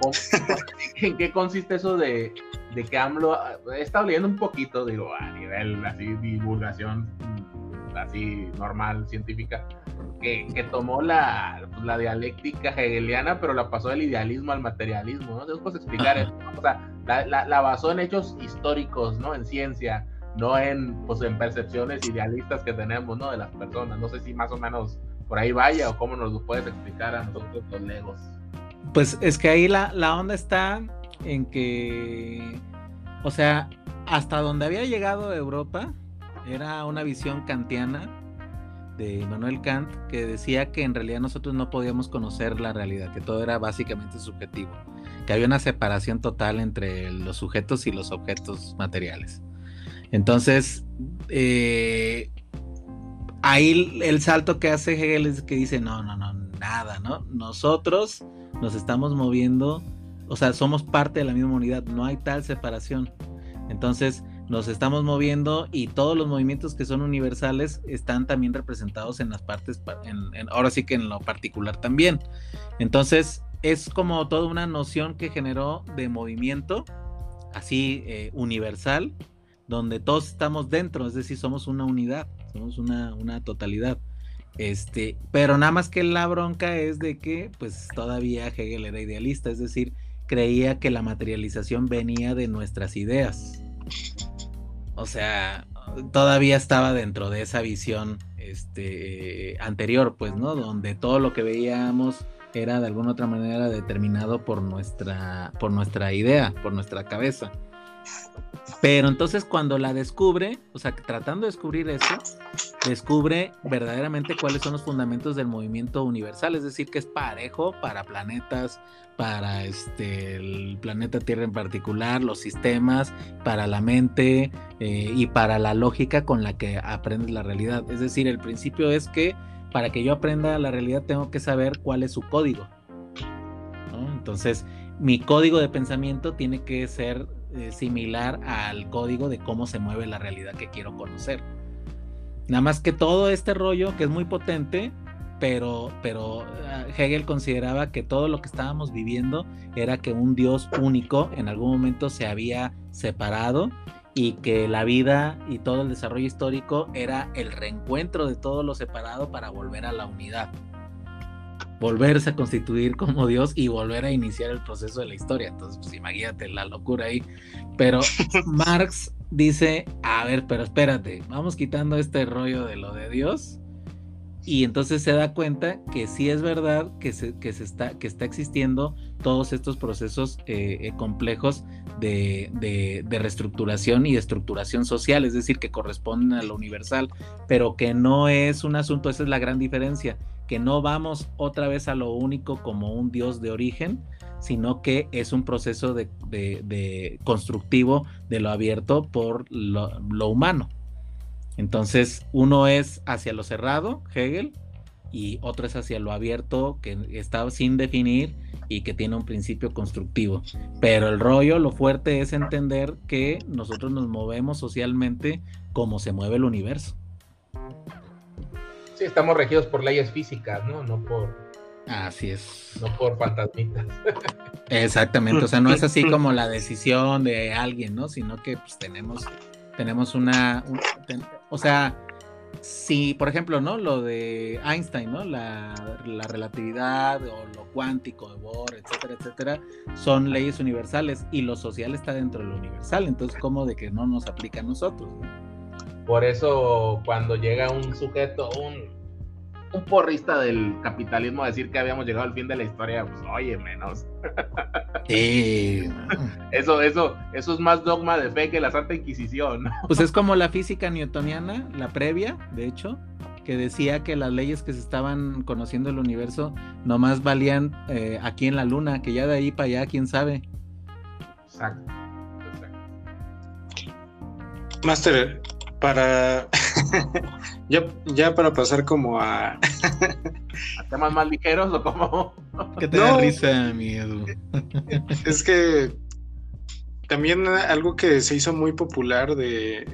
[LAUGHS] ¿en qué consiste eso de, de que AMLO, he estado leyendo un poquito, digo, a nivel así, divulgación, mm, así normal, científica, que, que tomó la, pues, la, dialéctica hegeliana, pero la pasó del idealismo al materialismo, ¿no? Entonces, puedes explicar eso, O sea, la, la, la, basó en hechos históricos, ¿no? En ciencia, no en, pues, en percepciones idealistas que tenemos, ¿no? De las personas. No sé si más o menos por ahí vaya o cómo nos lo puedes explicar a nosotros los legos. Pues es que ahí la, la onda está en que, o sea, hasta donde había llegado Europa, era una visión kantiana de Immanuel Kant que decía que en realidad nosotros no podíamos conocer la realidad, que todo era básicamente subjetivo, que había una separación total entre los sujetos y los objetos materiales. Entonces, eh, ahí el salto que hace Hegel es que dice, no, no, no, nada, ¿no? Nosotros nos estamos moviendo, o sea, somos parte de la misma unidad, no hay tal separación. Entonces, nos estamos moviendo y todos los movimientos que son universales están también representados en las partes, ahora sí que en lo particular también. Entonces es como toda una noción que generó de movimiento así eh, universal, donde todos estamos dentro, es decir, somos una unidad, somos una, una totalidad. Este, pero nada más que la bronca es de que pues todavía Hegel era idealista, es decir, creía que la materialización venía de nuestras ideas. O sea, todavía estaba dentro de esa visión este, anterior, pues, ¿no? Donde todo lo que veíamos era de alguna otra manera determinado por nuestra, por nuestra idea, por nuestra cabeza. Pero entonces cuando la descubre, o sea, tratando de descubrir eso, descubre verdaderamente cuáles son los fundamentos del movimiento universal, es decir, que es parejo para planetas, para este, el planeta Tierra en particular, los sistemas, para la mente eh, y para la lógica con la que aprendes la realidad. Es decir, el principio es que para que yo aprenda la realidad tengo que saber cuál es su código. Entonces, mi código de pensamiento tiene que ser eh, similar al código de cómo se mueve la realidad que quiero conocer. Nada más que todo este rollo que es muy potente, pero, pero ah, Hegel consideraba que todo lo que estábamos viviendo era que un Dios único en algún momento se había separado y que la vida y todo el desarrollo histórico era el reencuentro de todo lo separado para volver a la unidad volverse a constituir como Dios y volver a iniciar el proceso de la historia. Entonces, pues imagínate la locura ahí. Pero [LAUGHS] Marx dice, a ver, pero espérate, vamos quitando este rollo de lo de Dios. Y entonces se da cuenta que sí es verdad que se, que se está, que está existiendo todos estos procesos eh, eh, complejos de, de, de, reestructuración y estructuración social, es decir, que corresponden a lo universal, pero que no es un asunto, esa es la gran diferencia, que no vamos otra vez a lo único como un Dios de origen, sino que es un proceso de, constructivo de lo abierto por lo, humano. Entonces, uno es hacia lo cerrado, Hegel, y otro es hacia lo abierto, que está sin definir y que tiene un principio constructivo. Pero el rollo, lo fuerte es entender que nosotros nos movemos socialmente como se mueve el universo. Sí, estamos regidos por leyes físicas, ¿no? No por. Así es. No por fantasmitas. Exactamente, o sea, no es así [LAUGHS] como la decisión de alguien, ¿no? Sino que pues tenemos, tenemos una, o sea, si, por ejemplo, ¿no? Lo de Einstein, ¿no? La, la, relatividad o lo cuántico de Bohr, etcétera, etcétera, son leyes universales y lo social está dentro de lo universal. Entonces, ¿cómo de que no nos aplica a nosotros? ¿no? Por eso cuando llega un sujeto, un, un porrista del capitalismo a decir que habíamos llegado al fin de la historia, pues oye, menos. [LAUGHS] Eso, eso, eso es más dogma de fe que la Santa Inquisición. Pues es como la física newtoniana, la previa, de hecho, que decía que las leyes que se estaban conociendo el universo nomás valían eh, aquí en la luna, que ya de ahí para allá, quién sabe. Exacto. Master, para [LAUGHS] ya, ya para pasar como a a temas más ligeros o como que te da risa miedo [LAUGHS] es que también algo que se hizo muy popular de,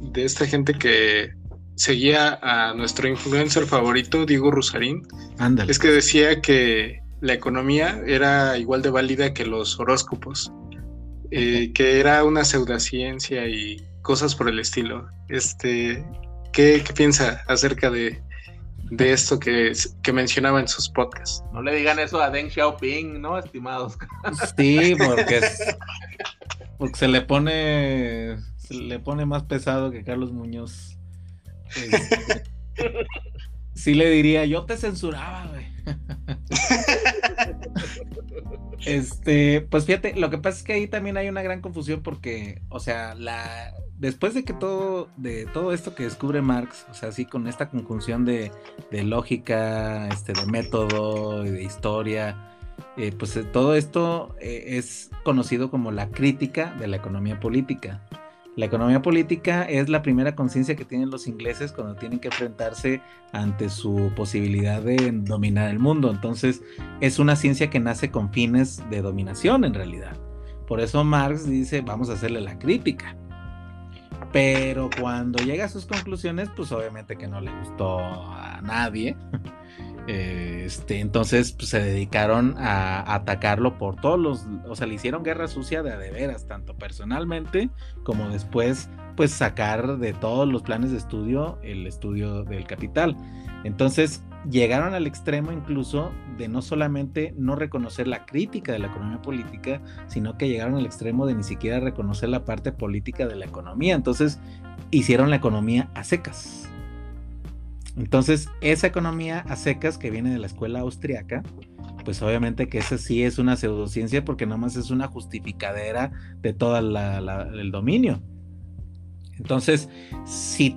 de esta gente que seguía a nuestro influencer favorito Diego Rusarín es que decía que la economía era igual de válida que los horóscopos eh, que era una pseudociencia y cosas por el estilo. Este, ¿qué, piensa acerca de, esto que, que, mencionaba en sus podcasts? No le digan eso a Deng Xiaoping, ¿no, estimados? Sí, porque, [LAUGHS] porque se le pone se le pone más pesado que Carlos Muñoz. Este, [LAUGHS] sí le diría, yo te censuraba, güey. [LAUGHS] Este, pues fíjate, lo que pasa es que ahí también hay una gran confusión porque, o sea, la después de que todo, de todo esto que descubre Marx, o sea, así con esta conjunción de, lógica, este, de método, de historia, eh, pues eh, todo esto eh, es conocido como la crítica de la economía política. La economía política es la primera conciencia que tienen los ingleses cuando tienen que enfrentarse ante su posibilidad de dominar el mundo. Entonces, es una ciencia que nace con fines de dominación en realidad. Por eso Marx dice, vamos a hacerle la crítica. Pero cuando llega a sus conclusiones, pues obviamente que no le gustó a nadie. Este, entonces pues, se dedicaron a, atacarlo por todos los, o sea, le hicieron guerra sucia de de veras, tanto personalmente como después, pues sacar de todos los planes de estudio el estudio del capital. Entonces llegaron al extremo incluso de no solamente no reconocer la crítica de la economía política, sino que llegaron al extremo de ni siquiera reconocer la parte política de la economía. Entonces hicieron la economía a secas. Entonces, esa economía a secas que viene de la escuela austriaca, pues obviamente que esa sí es una pseudociencia porque nomás es una justificadera de todo el dominio. Entonces, si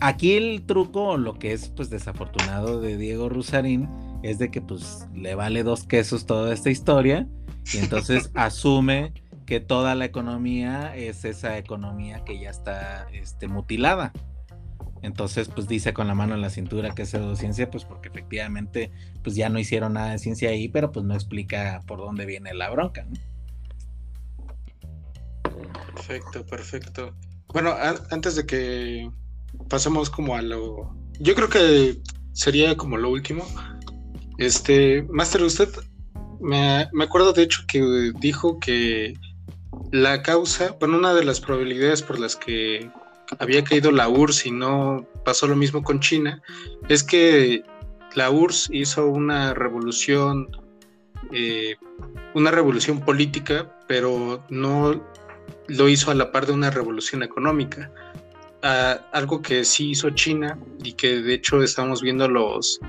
aquí el truco, lo que es pues desafortunado de Diego Rusarín, es de que pues le vale dos quesos toda esta historia y entonces [LAUGHS] asume que toda la economía es esa economía que ya está este, mutilada. Entonces, pues dice con la mano en la cintura que es pseudociencia, pues porque efectivamente, pues ya no hicieron nada de ciencia ahí, pero pues no explica por dónde viene la bronca. Perfecto, perfecto. Bueno, antes de que pasemos como a lo, yo creo que sería como lo último. Este, Master, usted me, me acuerdo de hecho que dijo que la causa, bueno, una de las probabilidades por las que había caído la URSS y no pasó lo mismo con China, es que la URSS hizo una revolución, eh, una revolución política, pero no lo hizo a la par de una revolución económica. Ah, algo que sí hizo China y que de hecho estamos viendo los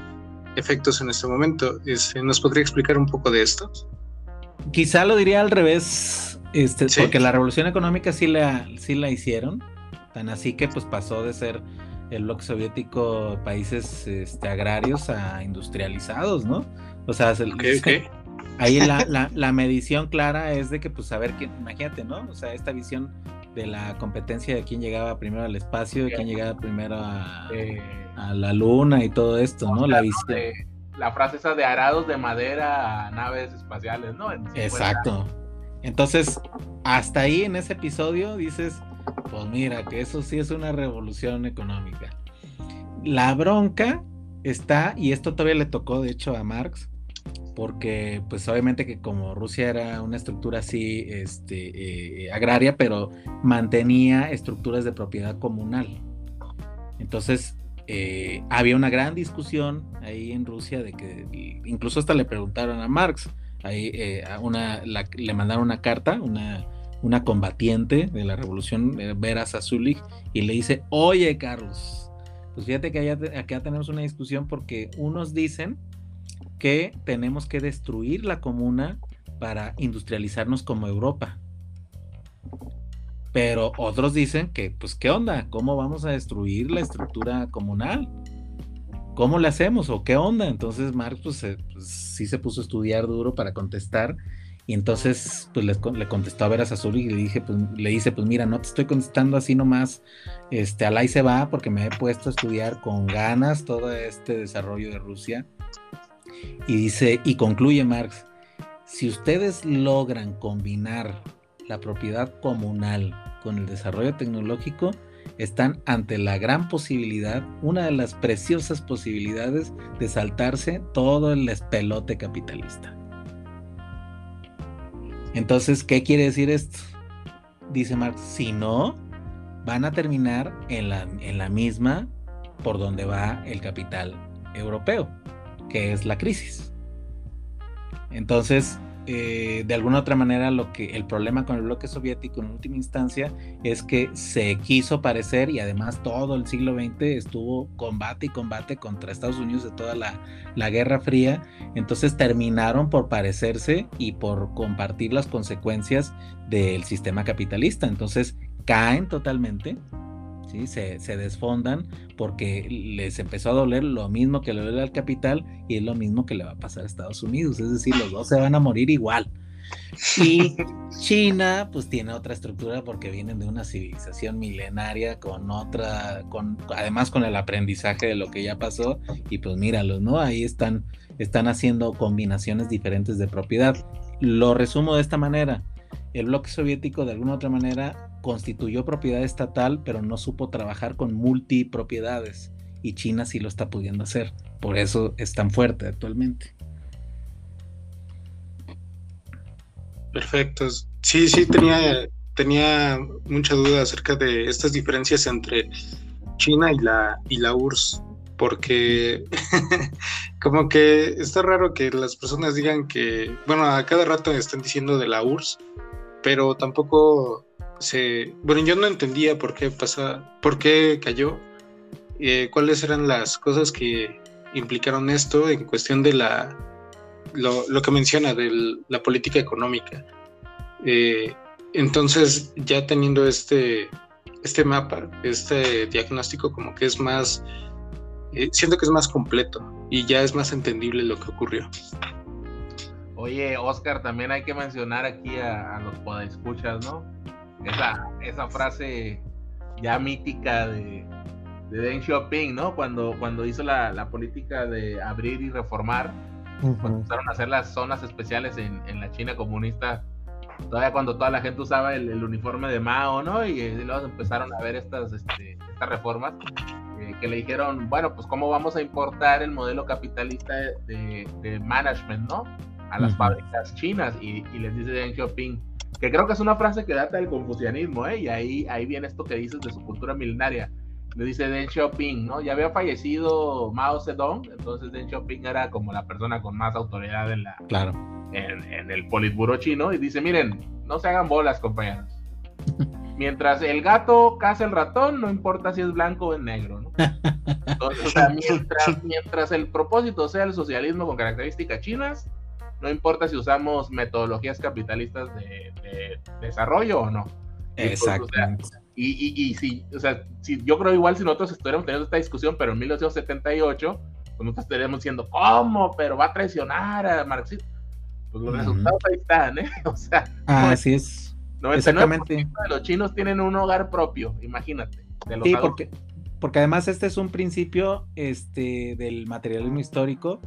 efectos en este momento. Este, ¿Nos podría explicar un poco de esto? Quizá lo diría al revés, este, porque la revolución económica sí la, sí la hicieron, Tan así que pues pasó de ser el bloque soviético países este, agrarios a industrializados, ¿no? O sea, ahí [LAUGHS] la, medición clara es de que, pues, a ver, imagínate, ¿no? O sea, esta visión de la competencia de quién llegaba primero al espacio, de quién llegaba primero a, la luna y todo esto, ¿no? La visión. la frase esa de arados de madera a naves espaciales, ¿no? Exacto. Entonces, hasta ahí en ese episodio dices, pues mira, que eso sí es una revolución económica. La bronca está, y esto todavía le tocó de hecho a Marx, porque pues obviamente que como Rusia era una estructura así este, eh, agraria, pero mantenía estructuras de propiedad comunal. Entonces eh, había una gran discusión ahí en Rusia de que incluso hasta le preguntaron a Marx, ahí eh, una, le mandaron una carta, una una combatiente de la revolución, eh, Vera Sasulik, y le dice, oye Carlos, pues fíjate que acá tenemos una discusión porque unos dicen que tenemos que destruir la comuna para industrializarnos como Europa. Pero otros dicen que, pues, ¿qué onda? ¿Cómo vamos a destruir la estructura comunal? ¿Cómo le hacemos? ¿O qué onda? Entonces Marx, pues, pues sí se puso a estudiar duro para contestar y entonces, pues le, contestó a Veras Azul y le dije, pues, le dice, pues mira, no te estoy contestando así nomás, este, al ahí se va, porque me he puesto a estudiar con ganas todo este desarrollo de Rusia. Y dice, y concluye Marx, si ustedes logran combinar la propiedad comunal con el desarrollo tecnológico, están ante la gran posibilidad, una de las preciosas posibilidades de saltarse todo el espelote capitalista. Entonces, ¿qué quiere decir esto? Dice Marx, si no, van a terminar en la, en la misma por donde va el capital europeo, que es la crisis. Entonces, eh, de alguna otra manera lo que el problema con el bloque soviético en última instancia es que se quiso parecer y además todo el siglo XX estuvo combate y combate contra Estados Unidos de toda la, la Guerra Fría, entonces terminaron por parecerse y por compartir las consecuencias del sistema capitalista, entonces caen totalmente se, desfondan porque les empezó a doler lo mismo que le duele al capital y es lo mismo que le va a pasar a Estados Unidos, es decir, los dos se van a morir igual. Y [LAUGHS] China pues tiene otra estructura porque vienen de una civilización milenaria con otra, con, además con el aprendizaje de lo que ya pasó y pues míralos, ¿no? Ahí están, están haciendo combinaciones diferentes de propiedad. Lo resumo de esta manera, el bloque soviético de alguna otra manera constituyó propiedad estatal, pero no supo trabajar con multipropiedades. Y China sí lo está pudiendo hacer. Por eso es tan fuerte actualmente. Perfecto. Sí, sí, tenía, tenía mucha duda acerca de estas diferencias entre China y la, y la URSS, porque [LAUGHS] como que está raro que las personas digan que, bueno, a cada rato están diciendo de la URSS, pero tampoco se, bueno, yo no entendía por qué pasa, por qué cayó, eh, cuáles eran las cosas que implicaron esto en cuestión de la, lo, que menciona de la política económica. Eh, entonces, ya teniendo este, este mapa, este diagnóstico como que es más, eh, siento que es más completo y ya es más entendible lo que ocurrió. Oye, Oscar, también hay que mencionar aquí a, los podescuchas, ¿no? Esa, esa frase ya mítica de, de Deng Xiaoping, ¿no? Cuando, cuando hizo la, la política de abrir y reformar, empezaron a hacer las zonas especiales en, en, la China comunista, todavía cuando toda la gente usaba el, el uniforme de Mao, ¿no? Y, luego empezaron a ver estas, este, estas reformas eh, que le dijeron, bueno, pues cómo vamos a importar el modelo capitalista de, de management, ¿no? A las fábricas chinas. Y, y les dice Deng Xiaoping, que creo que es una frase que data del confucianismo, ¿eh? Y ahí, ahí viene esto que dices de su cultura milenaria le dice Deng Xiaoping, ¿no? Ya había fallecido Mao Zedong, entonces Deng Xiaoping era como la persona con más autoridad en la claro. en, el politburo chino y dice, miren, no se hagan bolas, compañeros. [LAUGHS] Mientras el gato caza el ratón, no importa si es blanco o negro, ¿no? Entonces, o sea, [LAUGHS] mientras, mientras el propósito sea el socialismo con características chinas, no importa si usamos metodologías capitalistas de, desarrollo o no. Pues, Exactamente. Y, y, y si, o sea, si, yo creo igual si nosotros estuviéramos teniendo esta discusión, pero en 1978, pues nosotros estaríamos diciendo, ¿cómo? Pero va a traicionar a Marxismo. Pues los resultados ahí están, ¿eh? [LAUGHS] O sea, ah, así es. 99% Exactamente. de los chinos tienen un hogar propio, imagínate. sí, porque, porque además este es un principio este, del materialismo histórico,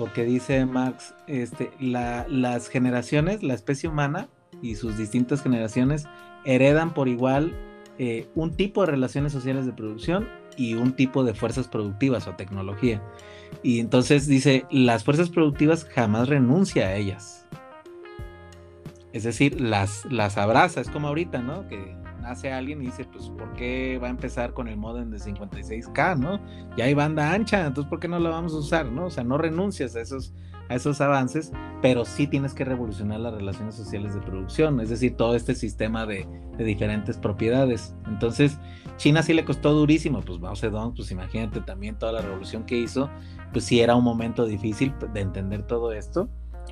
porque dice Marx, este, la, las generaciones, la especie humana y sus distintas generaciones heredan por igual eh, un tipo de relaciones sociales de producción y un tipo de fuerzas productivas o tecnología. Y entonces dice, las fuerzas productivas jamás renuncia a ellas. Es decir, las, las abraza, es como ahorita, ¿no? Que nace alguien y dice, pues, ¿por qué va a empezar con el modem de 56K, ¿no? Ya hay banda ancha, entonces, ¿por qué no la vamos a usar, ¿no? O sea, no renuncias a esos, a esos avances, pero sí tienes que revolucionar las relaciones sociales de producción, es decir, todo este sistema de, diferentes propiedades. Entonces, China sí le costó durísimo, pues Mao Zedong, pues imagínate también toda la revolución que hizo, pues sí era un momento difícil de entender todo esto,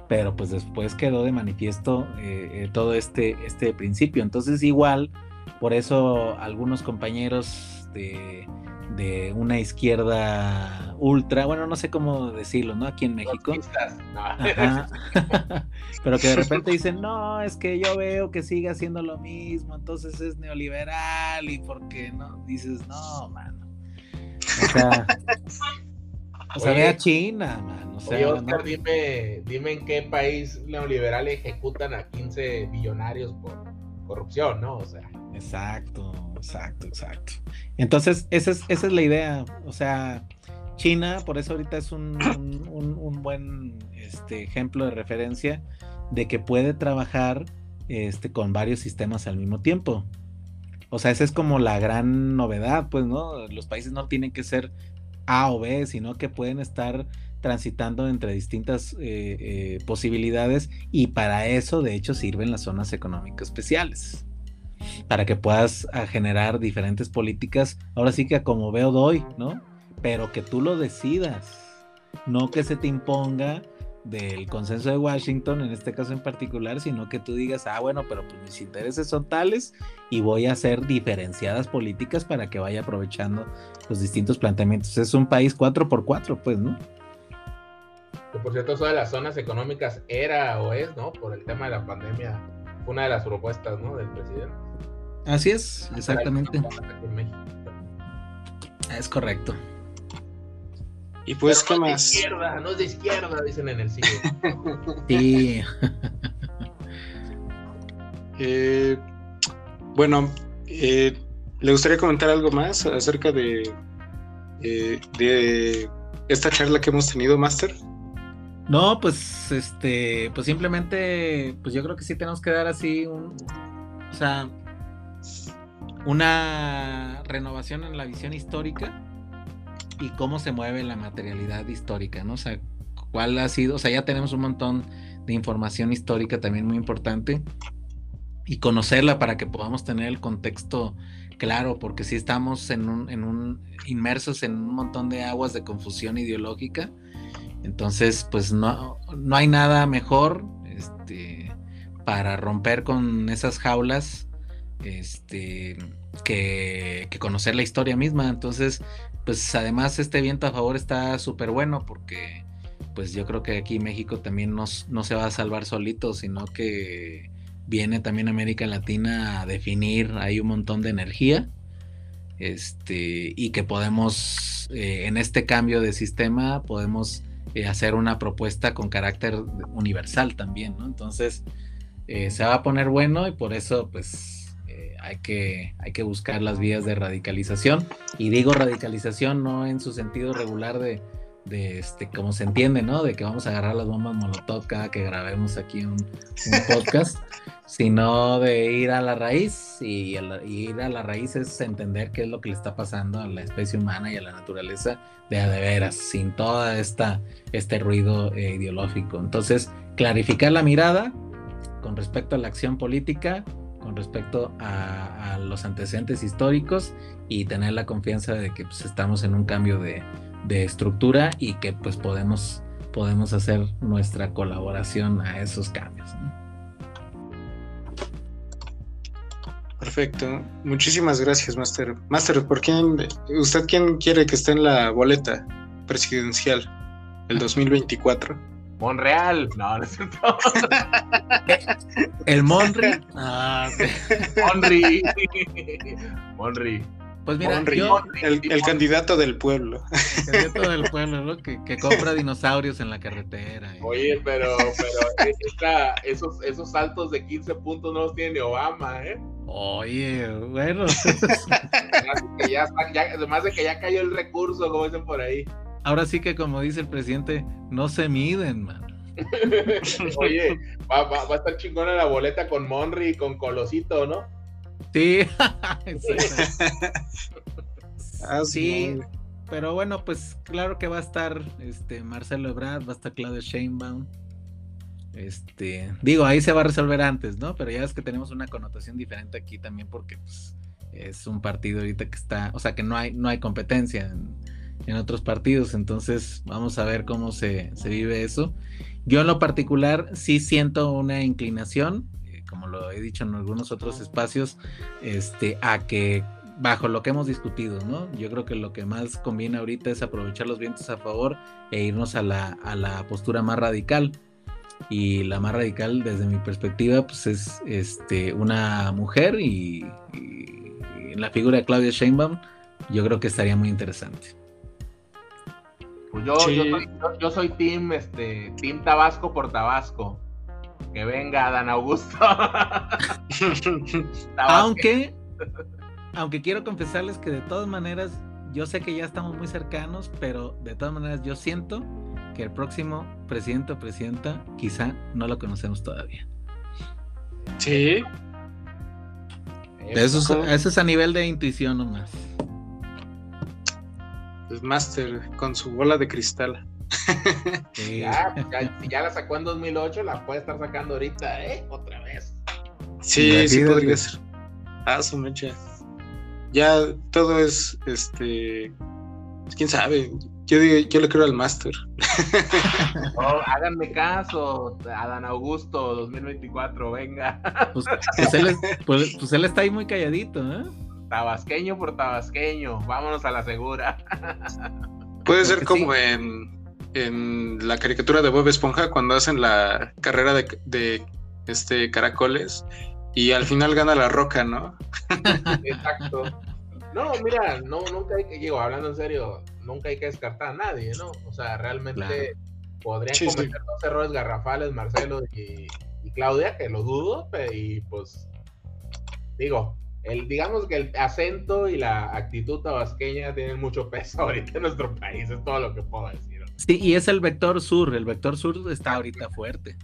pero pues después quedó de manifiesto eh, eh, todo este, este principio. Entonces, igual, por eso algunos compañeros de de una izquierda ultra, bueno, no sé cómo decirlo, ¿no? Aquí en México. [LAUGHS] Pero que de repente dicen, no, es que yo veo que sigue haciendo lo mismo, entonces es neoliberal y por qué no, dices, no, mano. O sea, [LAUGHS] o sea ve a China, mano. O sea, Oscar, dime, dime en qué país neoliberal ejecutan a 15 billonarios por corrupción, ¿no? O sea. Exacto, exacto, exacto. Entonces, esa es, esa es la idea. O sea, China, por eso ahorita es un, buen este, ejemplo de referencia de que puede trabajar este, con varios sistemas al mismo tiempo. O sea, esa es como la gran novedad, pues, ¿no? Los países no tienen que ser A o B, sino que pueden estar transitando entre distintas eh, eh, posibilidades y para eso, de hecho, sirven las zonas económicas especiales para que puedas ah, generar diferentes políticas, ahora sí que como veo doy, ¿no? Pero que tú lo decidas, no que se te imponga del consenso de Washington, en este caso en particular, sino que tú digas, ah, bueno, pero pues mis intereses son tales y voy a hacer diferenciadas políticas para que vaya aprovechando los distintos planteamientos. Es un país 4 por 4 pues, ¿no? Que por cierto, eso de las zonas económicas era o es, ¿no? Por el tema de la pandemia, una de las propuestas, ¿no? Del presidente. Así es, exactamente. Es correcto. Y pues, ¿qué más? De izquierda, no es de izquierda, dicen en el cine. [LAUGHS] sí. [LAUGHS] Eh, bueno, eh, ¿le gustaría comentar algo más acerca de, eh, de esta charla que hemos tenido, Master? No, pues este, pues simplemente, pues yo creo que sí tenemos que dar así un, o sea, una renovación en la visión histórica y cómo se mueve la materialidad histórica, ¿no? O sea, cuál ha sido, o sea, ya tenemos un montón de información histórica también muy importante y conocerla para que podamos tener el contexto claro, porque si estamos en un, en un inmersos en un montón de aguas de confusión ideológica entonces, pues no, no hay nada mejor este, para romper con esas jaulas este, que, conocer la historia misma. Entonces, pues además este viento a favor está súper bueno porque pues yo creo que aquí México también no se va a salvar solito, sino que viene también América Latina a definir hay un montón de energía este, y que podemos, eh, en este cambio de sistema, podemos hacer una propuesta con carácter universal también, ¿no? Entonces, eh, se va a poner bueno y por eso, pues, eh, hay, que, hay que buscar las vías de radicalización. Y digo radicalización no en su sentido regular de, de este, como se entiende, ¿no? De que vamos a agarrar las bombas Molotov cada que grabemos aquí un, podcast, [LAUGHS] sino de ir a la raíz y, ir a la raíz es entender qué es lo que le está pasando a la especie humana y a la naturaleza de a de veras, sin toda esta este ruido eh, ideológico. Entonces, clarificar la mirada con respecto a la acción política, con respecto a, los antecedentes históricos y tener la confianza de que pues, estamos en un cambio de, de estructura y que pues podemos, podemos hacer nuestra colaboración a esos cambios. Perfecto. Muchísimas gracias, Master. Master, ¿por quién, usted quién quiere que esté en la boleta presidencial el [LAUGHS] 2024? Monreal. No, no es cierto. [LAUGHS] ¿El Monri? [LAUGHS] Ah, Monri. Monri. Pues mira, el, candidato del pueblo. El candidato del pueblo, ¿no? Que, compra dinosaurios en la carretera. Oye, pero, pero esos, esos saltos de 15 puntos no los tiene Obama, ¿eh? Oye, bueno. [LAUGHS] además de que ya cayó el recurso, como dicen por ahí. Ahora sí que como dice el presidente, no se miden, man. [LAUGHS] Oye, va, va, a estar chingona la boleta con Monry y con Colosito, ¿no? Sí, [LAUGHS] [LAUGHS] ah, sí. Pero bueno, pues claro que va a estar este Marcelo Ebrard, va a estar Claudio Sheinbaum. Este, digo, ahí se va a resolver antes, ¿no? Pero ya es que tenemos una connotación diferente aquí también porque pues, es un partido ahorita que está, o sea, que no hay no hay competencia en, en otros partidos, entonces vamos a ver cómo se, se vive eso. Yo en lo particular sí siento una inclinación como lo he dicho en algunos otros espacios, este, a que bajo lo que hemos discutido, ¿no? Yo creo que lo que más conviene ahorita es aprovechar los vientos a favor e irnos a la, a la postura más radical. Y la más radical, desde mi perspectiva, pues es este, una mujer y, en la figura de Claudia Sheinbaum, yo creo que estaría muy interesante. Pues yo, yo, soy, yo, soy team, este, team Tabasco por Tabasco que venga Dan Augusto. [LAUGHS] aunque, aunque quiero confesarles que de todas maneras, yo sé que ya estamos muy cercanos, pero de todas maneras yo siento que el próximo presidente o presidenta quizá no lo conocemos todavía. Sí. Eso es, eso es a nivel de intuición nomás. El Master con su bola de cristal. [LAUGHS] Ya, si ya la sacó en 2008, la puede estar sacando ahorita, ¿eh? Otra vez. Sí, sí, podría ser. Ah, su mecha. Ya todo es, este, quién sabe. Yo, digo, yo le creo al Master. [LAUGHS] [LAUGHS] háganme caso, Adán Augusto 2024, venga. Pues, pues, él, pues, pues, él, está ahí muy calladito, ¿eh? Tabasqueño por tabasqueño, vámonos a la segura. Puede ser como en en la caricatura de Bob Esponja cuando hacen la carrera de, este caracoles y al final gana la roca, ¿no? [LAUGHS] Exacto. No, mira, no, nunca hay que, digo, hablando en serio, nunca hay que descartar a nadie, ¿no? O sea, realmente podrían cometer dos errores garrafales, Marcelo y, Claudia, que lo dudo, y pues, digo, el, digamos que el acento y la actitud tabasqueña tienen mucho peso [LAUGHS] ahorita en nuestro país, es todo lo que puedo decir. Sí, y es el vector sur, el vector sur está ahorita fuerte.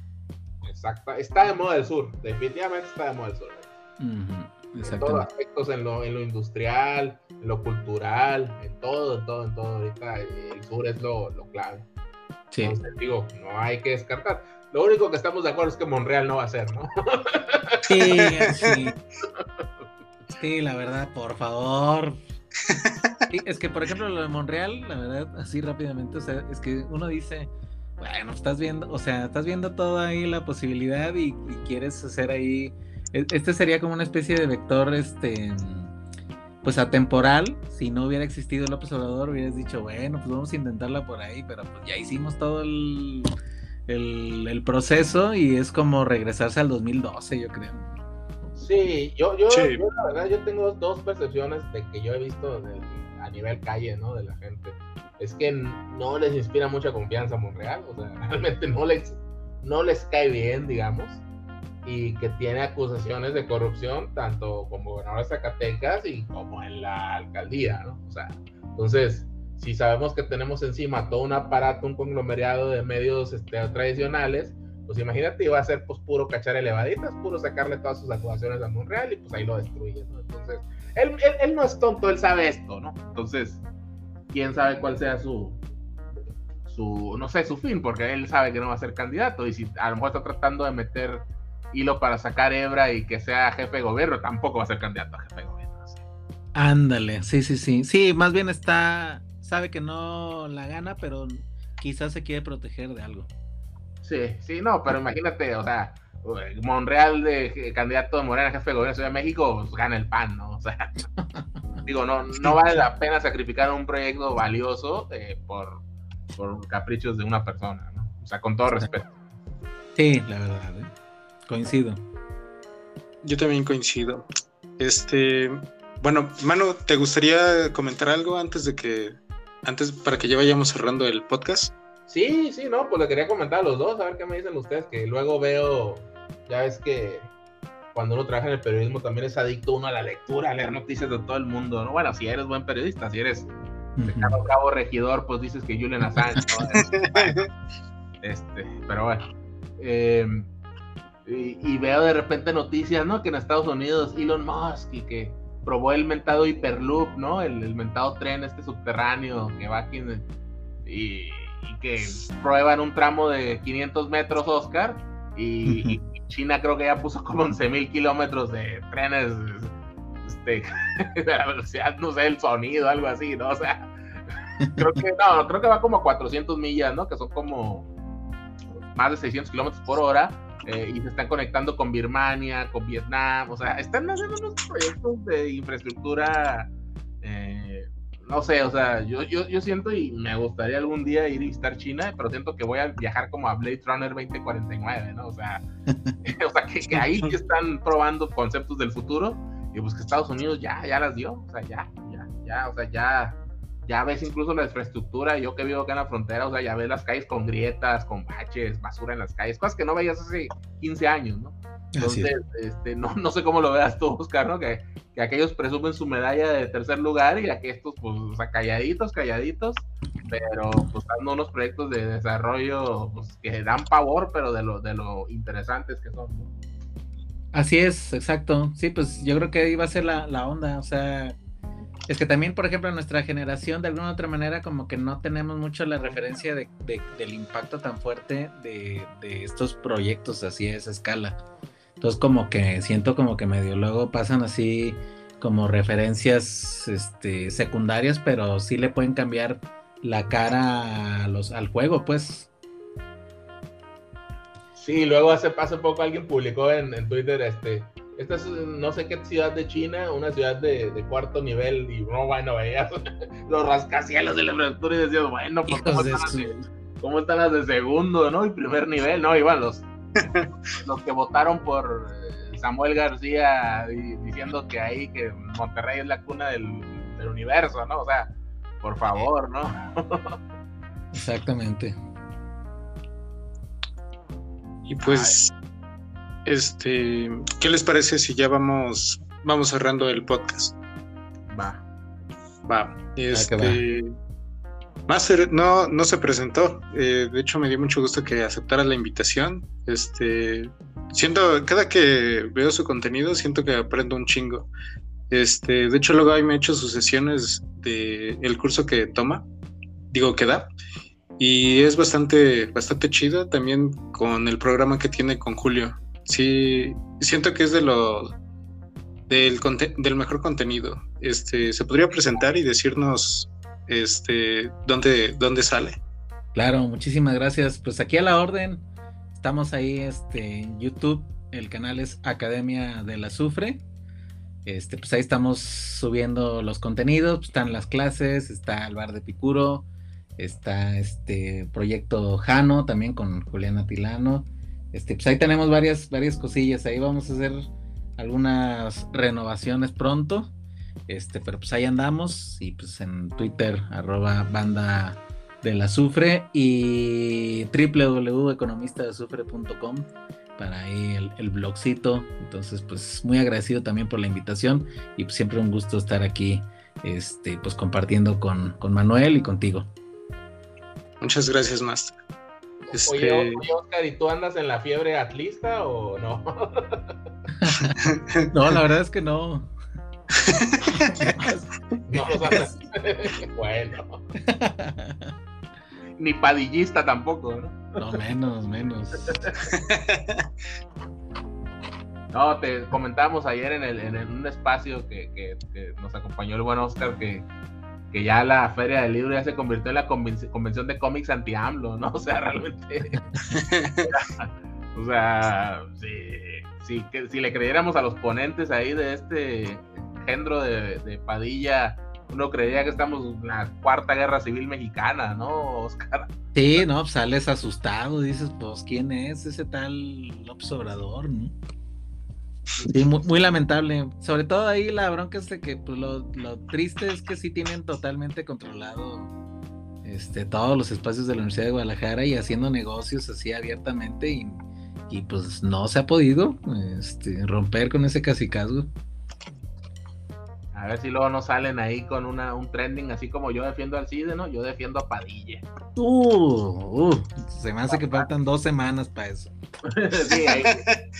Exacto, está de moda el sur, definitivamente está de moda el sur. En todos aspectos, en lo, en lo industrial, en lo cultural, en todo, en todo, en todo. Ahorita el sur es lo, lo clave. Sí. Entonces, digo, no hay que descartar. Lo único que estamos de acuerdo es que Monreal no va a ser, ¿no? Sí, sí. Sí, la verdad, por favor. [LAUGHS] es que, por ejemplo, lo de Monreal, la verdad, así rápidamente, o sea, es que uno dice, bueno, estás viendo, o sea, estás viendo toda ahí la posibilidad y, quieres hacer ahí, e, este sería como una especie de vector, este, pues atemporal, si no hubiera existido López Obrador, hubieras dicho, bueno, pues vamos a intentarla por ahí, pero pues ya hicimos todo el, el, proceso y es como regresarse al 2012, yo creo. Sí, yo, yo, yo la verdad, yo tengo dos percepciones de que yo he visto nivel calle, ¿no? De la gente es que no les inspira mucha confianza a Monreal, o sea, [LAUGHS] realmente no les, no les cae bien, digamos, y que tiene acusaciones de corrupción tanto como gobernador de Zacatecas y como en la alcaldía, ¿no? O sea, entonces, si sabemos que tenemos encima todo un aparato, un conglomerado de medios este, tradicionales, pues imagínate, iba a ser pues puro cachar elevaditas, puro sacarle todas sus acusaciones a Monreal y pues ahí lo destruye, ¿no? Entonces, él, él, él no es tonto, él sabe esto, ¿no? Entonces, quién sabe cuál sea su, su, no sé, su fin, porque él sabe que no va a ser candidato y si a lo mejor está tratando de meter hilo para sacar hebra y que sea jefe de gobierno, tampoco va a ser candidato a jefe de gobierno. Ándale, sí, sí, sí. Sí, más bien está, sabe que no la gana, pero quizás se quiere proteger de algo. Sí, sí, no, pero imagínate, o sea, Monreal de candidato de Morena jefe de gobierno de Ciudad de México, pues, gana el pan, ¿no? O sea, [LAUGHS] digo, no, no vale la pena sacrificar un proyecto valioso eh, por, por caprichos de una persona, ¿no? O sea, con todo respeto. Sí, la verdad, ¿eh? coincido. Yo también coincido. Este, bueno, Manu, ¿te gustaría comentar algo antes de que, antes para que ya vayamos cerrando el podcast? Sí, sí, no, pues le quería comentar a los dos, a ver qué me dicen ustedes, que luego veo, ya ves que cuando uno trabaja en el periodismo también es adicto uno a la lectura, a leer noticias de todo el mundo, ¿no? Bueno, si eres buen periodista, si eres Cabo Regidor, pues dices que Julian Assange, [LAUGHS] este, pero bueno. Em, y, veo de repente noticias, ¿no? Que en Estados Unidos Elon Musk y que probó el mentado Hyperloop, ¿no? El, mentado tren este subterráneo que va aquí y, y, que prueban un tramo de 500 metros, Oscar, y, China creo que ya puso como 11.000 kilómetros de trenes este, [LAUGHS] de la velocidad, no sé, el sonido, algo así, ¿no? O sea, [LAUGHS] creo que, no, creo que va como a 400 millas, ¿no? Que son como más de 600 kilómetros por hora. Eh, y se están conectando con Birmania, con Vietnam, o sea, están haciendo unos proyectos de infraestructura eh, no sé, o sea, yo, yo, yo siento y me gustaría algún día ir a visitar China, pero siento que voy a viajar como a Blade Runner 2049, ¿no? O sea, [LAUGHS] [LAUGHS] o sea que, ahí están probando conceptos del futuro y pues que Estados Unidos ya, ya las dio, o sea, ya, ya, ya, o sea, ya, ya ves incluso la infraestructura, yo que vivo acá en la frontera, o sea, ya ves las calles con grietas, con baches, basura en las calles, cosas que no veías hace 15 años, ¿no? Entonces, este, no, no sé cómo lo veas tú, Oscar, ¿no? Que, que aquellos presumen su medalla de tercer lugar y que estos, pues, o sea, calladitos, calladitos, pero pues dando unos proyectos de desarrollo pues, que dan pavor, pero de lo, de lo interesantes que son. Así es, exacto. Sí, pues yo creo que iba a ser la, la onda, o sea, es que también, por ejemplo, en nuestra generación, de alguna u otra manera, como que no tenemos mucho la referencia de, del impacto tan fuerte de, de, estos proyectos así a esa escala. Entonces como que siento como que medio luego pasan así como referencias este, secundarias, pero sí le pueden cambiar la cara a los, al juego, pues. Sí, luego hace, hace poco alguien publicó en, en Twitter, este, esta es no sé qué ciudad de China, una ciudad de, de cuarto nivel, y no, bueno, veías [LAUGHS] los rascacielos de la infraestructura y decías, bueno, pues ¿cómo están, ¿cómo están, las de segundo, no? Y primer nivel, no, iban los [LAUGHS] los que votaron por eh, Samuel García diciendo que ahí que Monterrey es la cuna del, universo, ¿no? O sea, por favor, ¿no? [LAUGHS] Exactamente. Y pues, este, ¿qué les parece si ya vamos vamos cerrando el podcast. Va. Va. Ah, este. Master no, no se presentó. Eh, de hecho, me dio mucho gusto que aceptara la invitación. Este, siento, cada que veo su contenido, siento que aprendo un chingo. Este, de hecho, luego ahí me he hecho sus sesiones de el curso que toma, digo que da, y es bastante, bastante chido también con el programa que tiene con Julio. Sí, siento que es de lo del, del mejor contenido. Este, ¿se podría presentar y decirnos este dónde, dónde sale? Claro, muchísimas gracias. Pues aquí a la orden. Estamos ahí este, en YouTube. El canal es Academia del Azufre. Este, pues ahí estamos subiendo los contenidos. Pues están las clases, está el bar de Picuro, está este proyecto Jano también con Juliana Tilano. Este, pues ahí tenemos varias, varias cosillas. Ahí vamos a hacer algunas renovaciones pronto. Este, pero pues ahí andamos. Y pues en Twitter, arroba banda del azufre y www.economistadazufre.com para ahí el, el, blogcito. Entonces, pues muy agradecido también por la invitación y pues, siempre un gusto estar aquí, este, pues compartiendo con, con Manuel y contigo. Muchas gracias, Master. Este... Oye, Oscar, ¿y tú andas en la fiebre atlista o no? [LAUGHS] [LAUGHS] no, la verdad es que no. No, o [LAUGHS] sea, bueno ni padillista tampoco, ¿no? No, menos, menos. No, te comentábamos ayer en, el, en un espacio que, nos acompañó el buen Oscar que, que ya la Feria del Libro ya se convirtió en la convención de cómics anti-AMLO, ¿no? O sea, realmente. [LAUGHS] o sea, si, que, si le creyéramos a los ponentes ahí de este género de, Padilla uno creía que estamos en la cuarta guerra civil mexicana, ¿no, Oscar? Sí, no, pues sales asustado, dices, pues, ¿quién es ese tal López Obrador, no? Sí, muy, lamentable. Sobre todo ahí la bronca es de que pues, lo, triste es que sí tienen totalmente controlado este, todos los espacios de la Universidad de Guadalajara y haciendo negocios así abiertamente y, y pues no se ha podido este, romper con ese casicazgo. A ver si luego no salen ahí con una, un trending así como yo defiendo al CIDE, ¿no? Yo defiendo a Padilla. Uh, uh se me hace que faltan dos semanas para eso. [LAUGHS] sí, ahí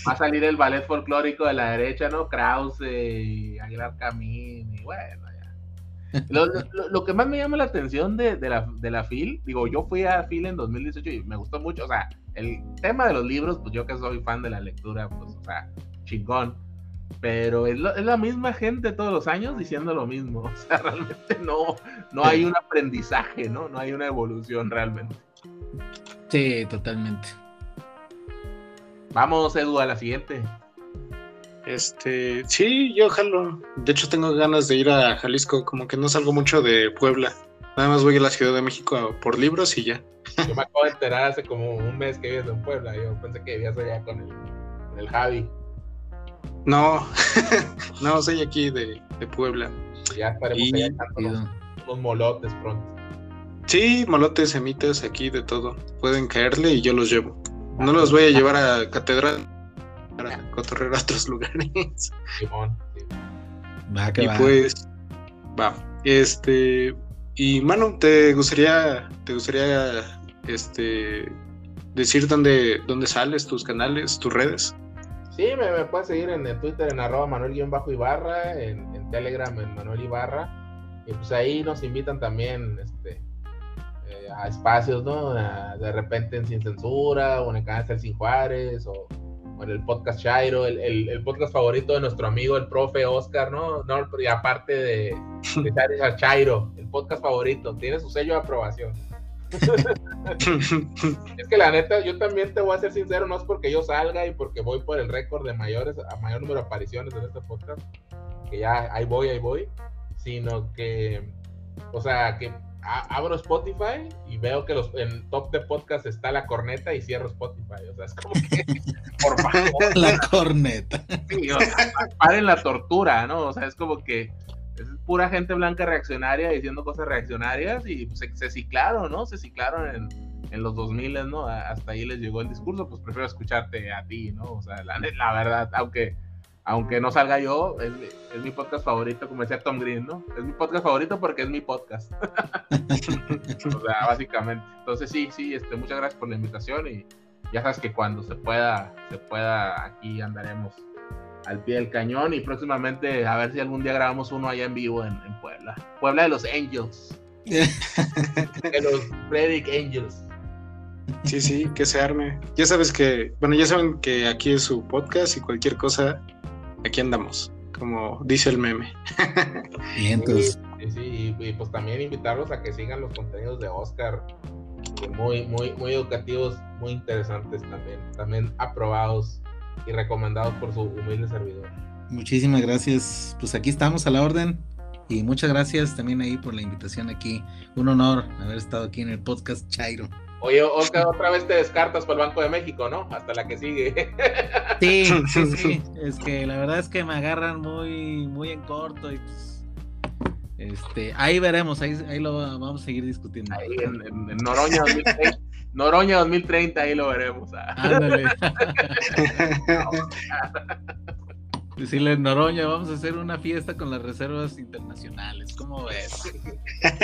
va a salir el ballet folclórico de la derecha, ¿no? Krause y Aguilar Camín y bueno, ya. Lo, que más me llama la atención de, de, la, de la FIL, digo, yo fui a FIL en 2018 y me gustó mucho, o sea, el tema de los libros, pues yo que soy fan de la lectura, pues, o sea, chingón pero es, la misma gente todos los años diciendo lo mismo. [LAUGHS] O sea, realmente no, no hay un aprendizaje, ¿no? No hay una evolución realmente. Sí, totalmente. Vamos, Edu, a la siguiente. Este, sí, yo jalo. De hecho, tengo ganas de ir a Jalisco, como que no salgo mucho de Puebla. Nada más voy a la Ciudad de México por libros y ya. Yo me acabo de enterar hace como un mes que vivías en Puebla. Yo pensé que vivías allá con el, con el Javi. No, [LAUGHS] no, soy aquí de, Puebla. Ya estaremos y... allá los, molotes pronto. Sí, molotes, semitas, aquí de todo. Pueden caerle y yo los llevo. No los voy a llevar a [LAUGHS] catedral para cotorrear a otros lugares. Simón. Va, que y pues, va. Este, y mano, ¿te gustaría, te gustaría, este, decir dónde, dónde sales, tus canales, tus redes? Sí, me, puedes seguir en, Twitter en arroba Manuel-Ibarra, en, en, Telegram en Manuel Ibarra. Y pues ahí nos invitan también este, eh, a espacios, ¿no? de repente en Sin Censura, o en el canal Sin Juárez, o, en el podcast Chairo, el, el, podcast favorito de nuestro amigo, el profe Oscar, ¿no? no y aparte de, de Chairo, el podcast favorito, tiene su sello de aprobación. [LAUGHS] es que la neta, yo también te voy a ser sincero, no es porque yo salga y porque voy por el récord de mayores, a mayor número de apariciones en este podcast, que ya ahí voy, ahí voy, sino que, o sea, que abro Spotify y veo que los, en top de podcast está la corneta y cierro Spotify. O sea, es como que, [LAUGHS] por favor. La corneta. Sí, paren la tortura, ¿no? O sea, es como que es pura gente blanca reaccionaria diciendo cosas reaccionarias y pues, se, ciclaron, ¿no? Se ciclaron en, en los 2000, ¿no? Hasta ahí les llegó el discurso, pues prefiero escucharte a ti, ¿no? O sea, la, la verdad, aunque aunque no salga yo, es, mi podcast favorito, como decía Tom Green, ¿no? Es mi podcast favorito porque es mi podcast. [LAUGHS] o sea, básicamente. Entonces sí, sí, este, muchas gracias por la invitación y ya sabes que cuando se pueda, se pueda, aquí andaremos al pie del cañón y próximamente a ver si algún día grabamos uno allá en vivo en, Puebla. Puebla de los Angels. [LAUGHS] de los Predic Angels. Sí, sí, que se arme. Ya sabes que, bueno, ya saben que aquí es su podcast y cualquier cosa, aquí andamos, como dice el meme. y entonces. Sí, sí, y, pues también invitarlos a que sigan los contenidos de Oscar, muy, muy, muy educativos, muy interesantes también, también aprobados y recomendados por su humilde servidor. Muchísimas gracias. Pues aquí estamos a la orden. Y muchas gracias también ahí por la invitación aquí. Un honor haber estado aquí en el podcast Chairo. Oye, Oscar, otra vez te descartas por el Banco de México, ¿no? Hasta la que sigue. Sí, [LAUGHS] sí, sí. Es que la verdad es que me agarran muy, muy en corto y pues. Este, ahí veremos, ahí, ahí lo vamos a seguir discutiendo. Ahí en, Noroña 2030, Noroña 2030, ahí lo veremos. Ah. Ándale. [LAUGHS] Decirle, Noroña, vamos a hacer una fiesta con las reservas internacionales. ¿Cómo ves? [LAUGHS]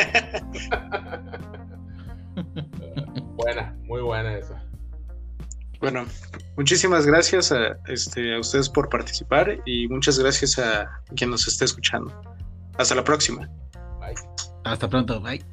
buena, muy buena esa. Bueno, muchísimas gracias a, este, a ustedes por participar y muchas gracias a quien nos esté escuchando. Hasta la próxima. Bye. Hasta pronto. Bye.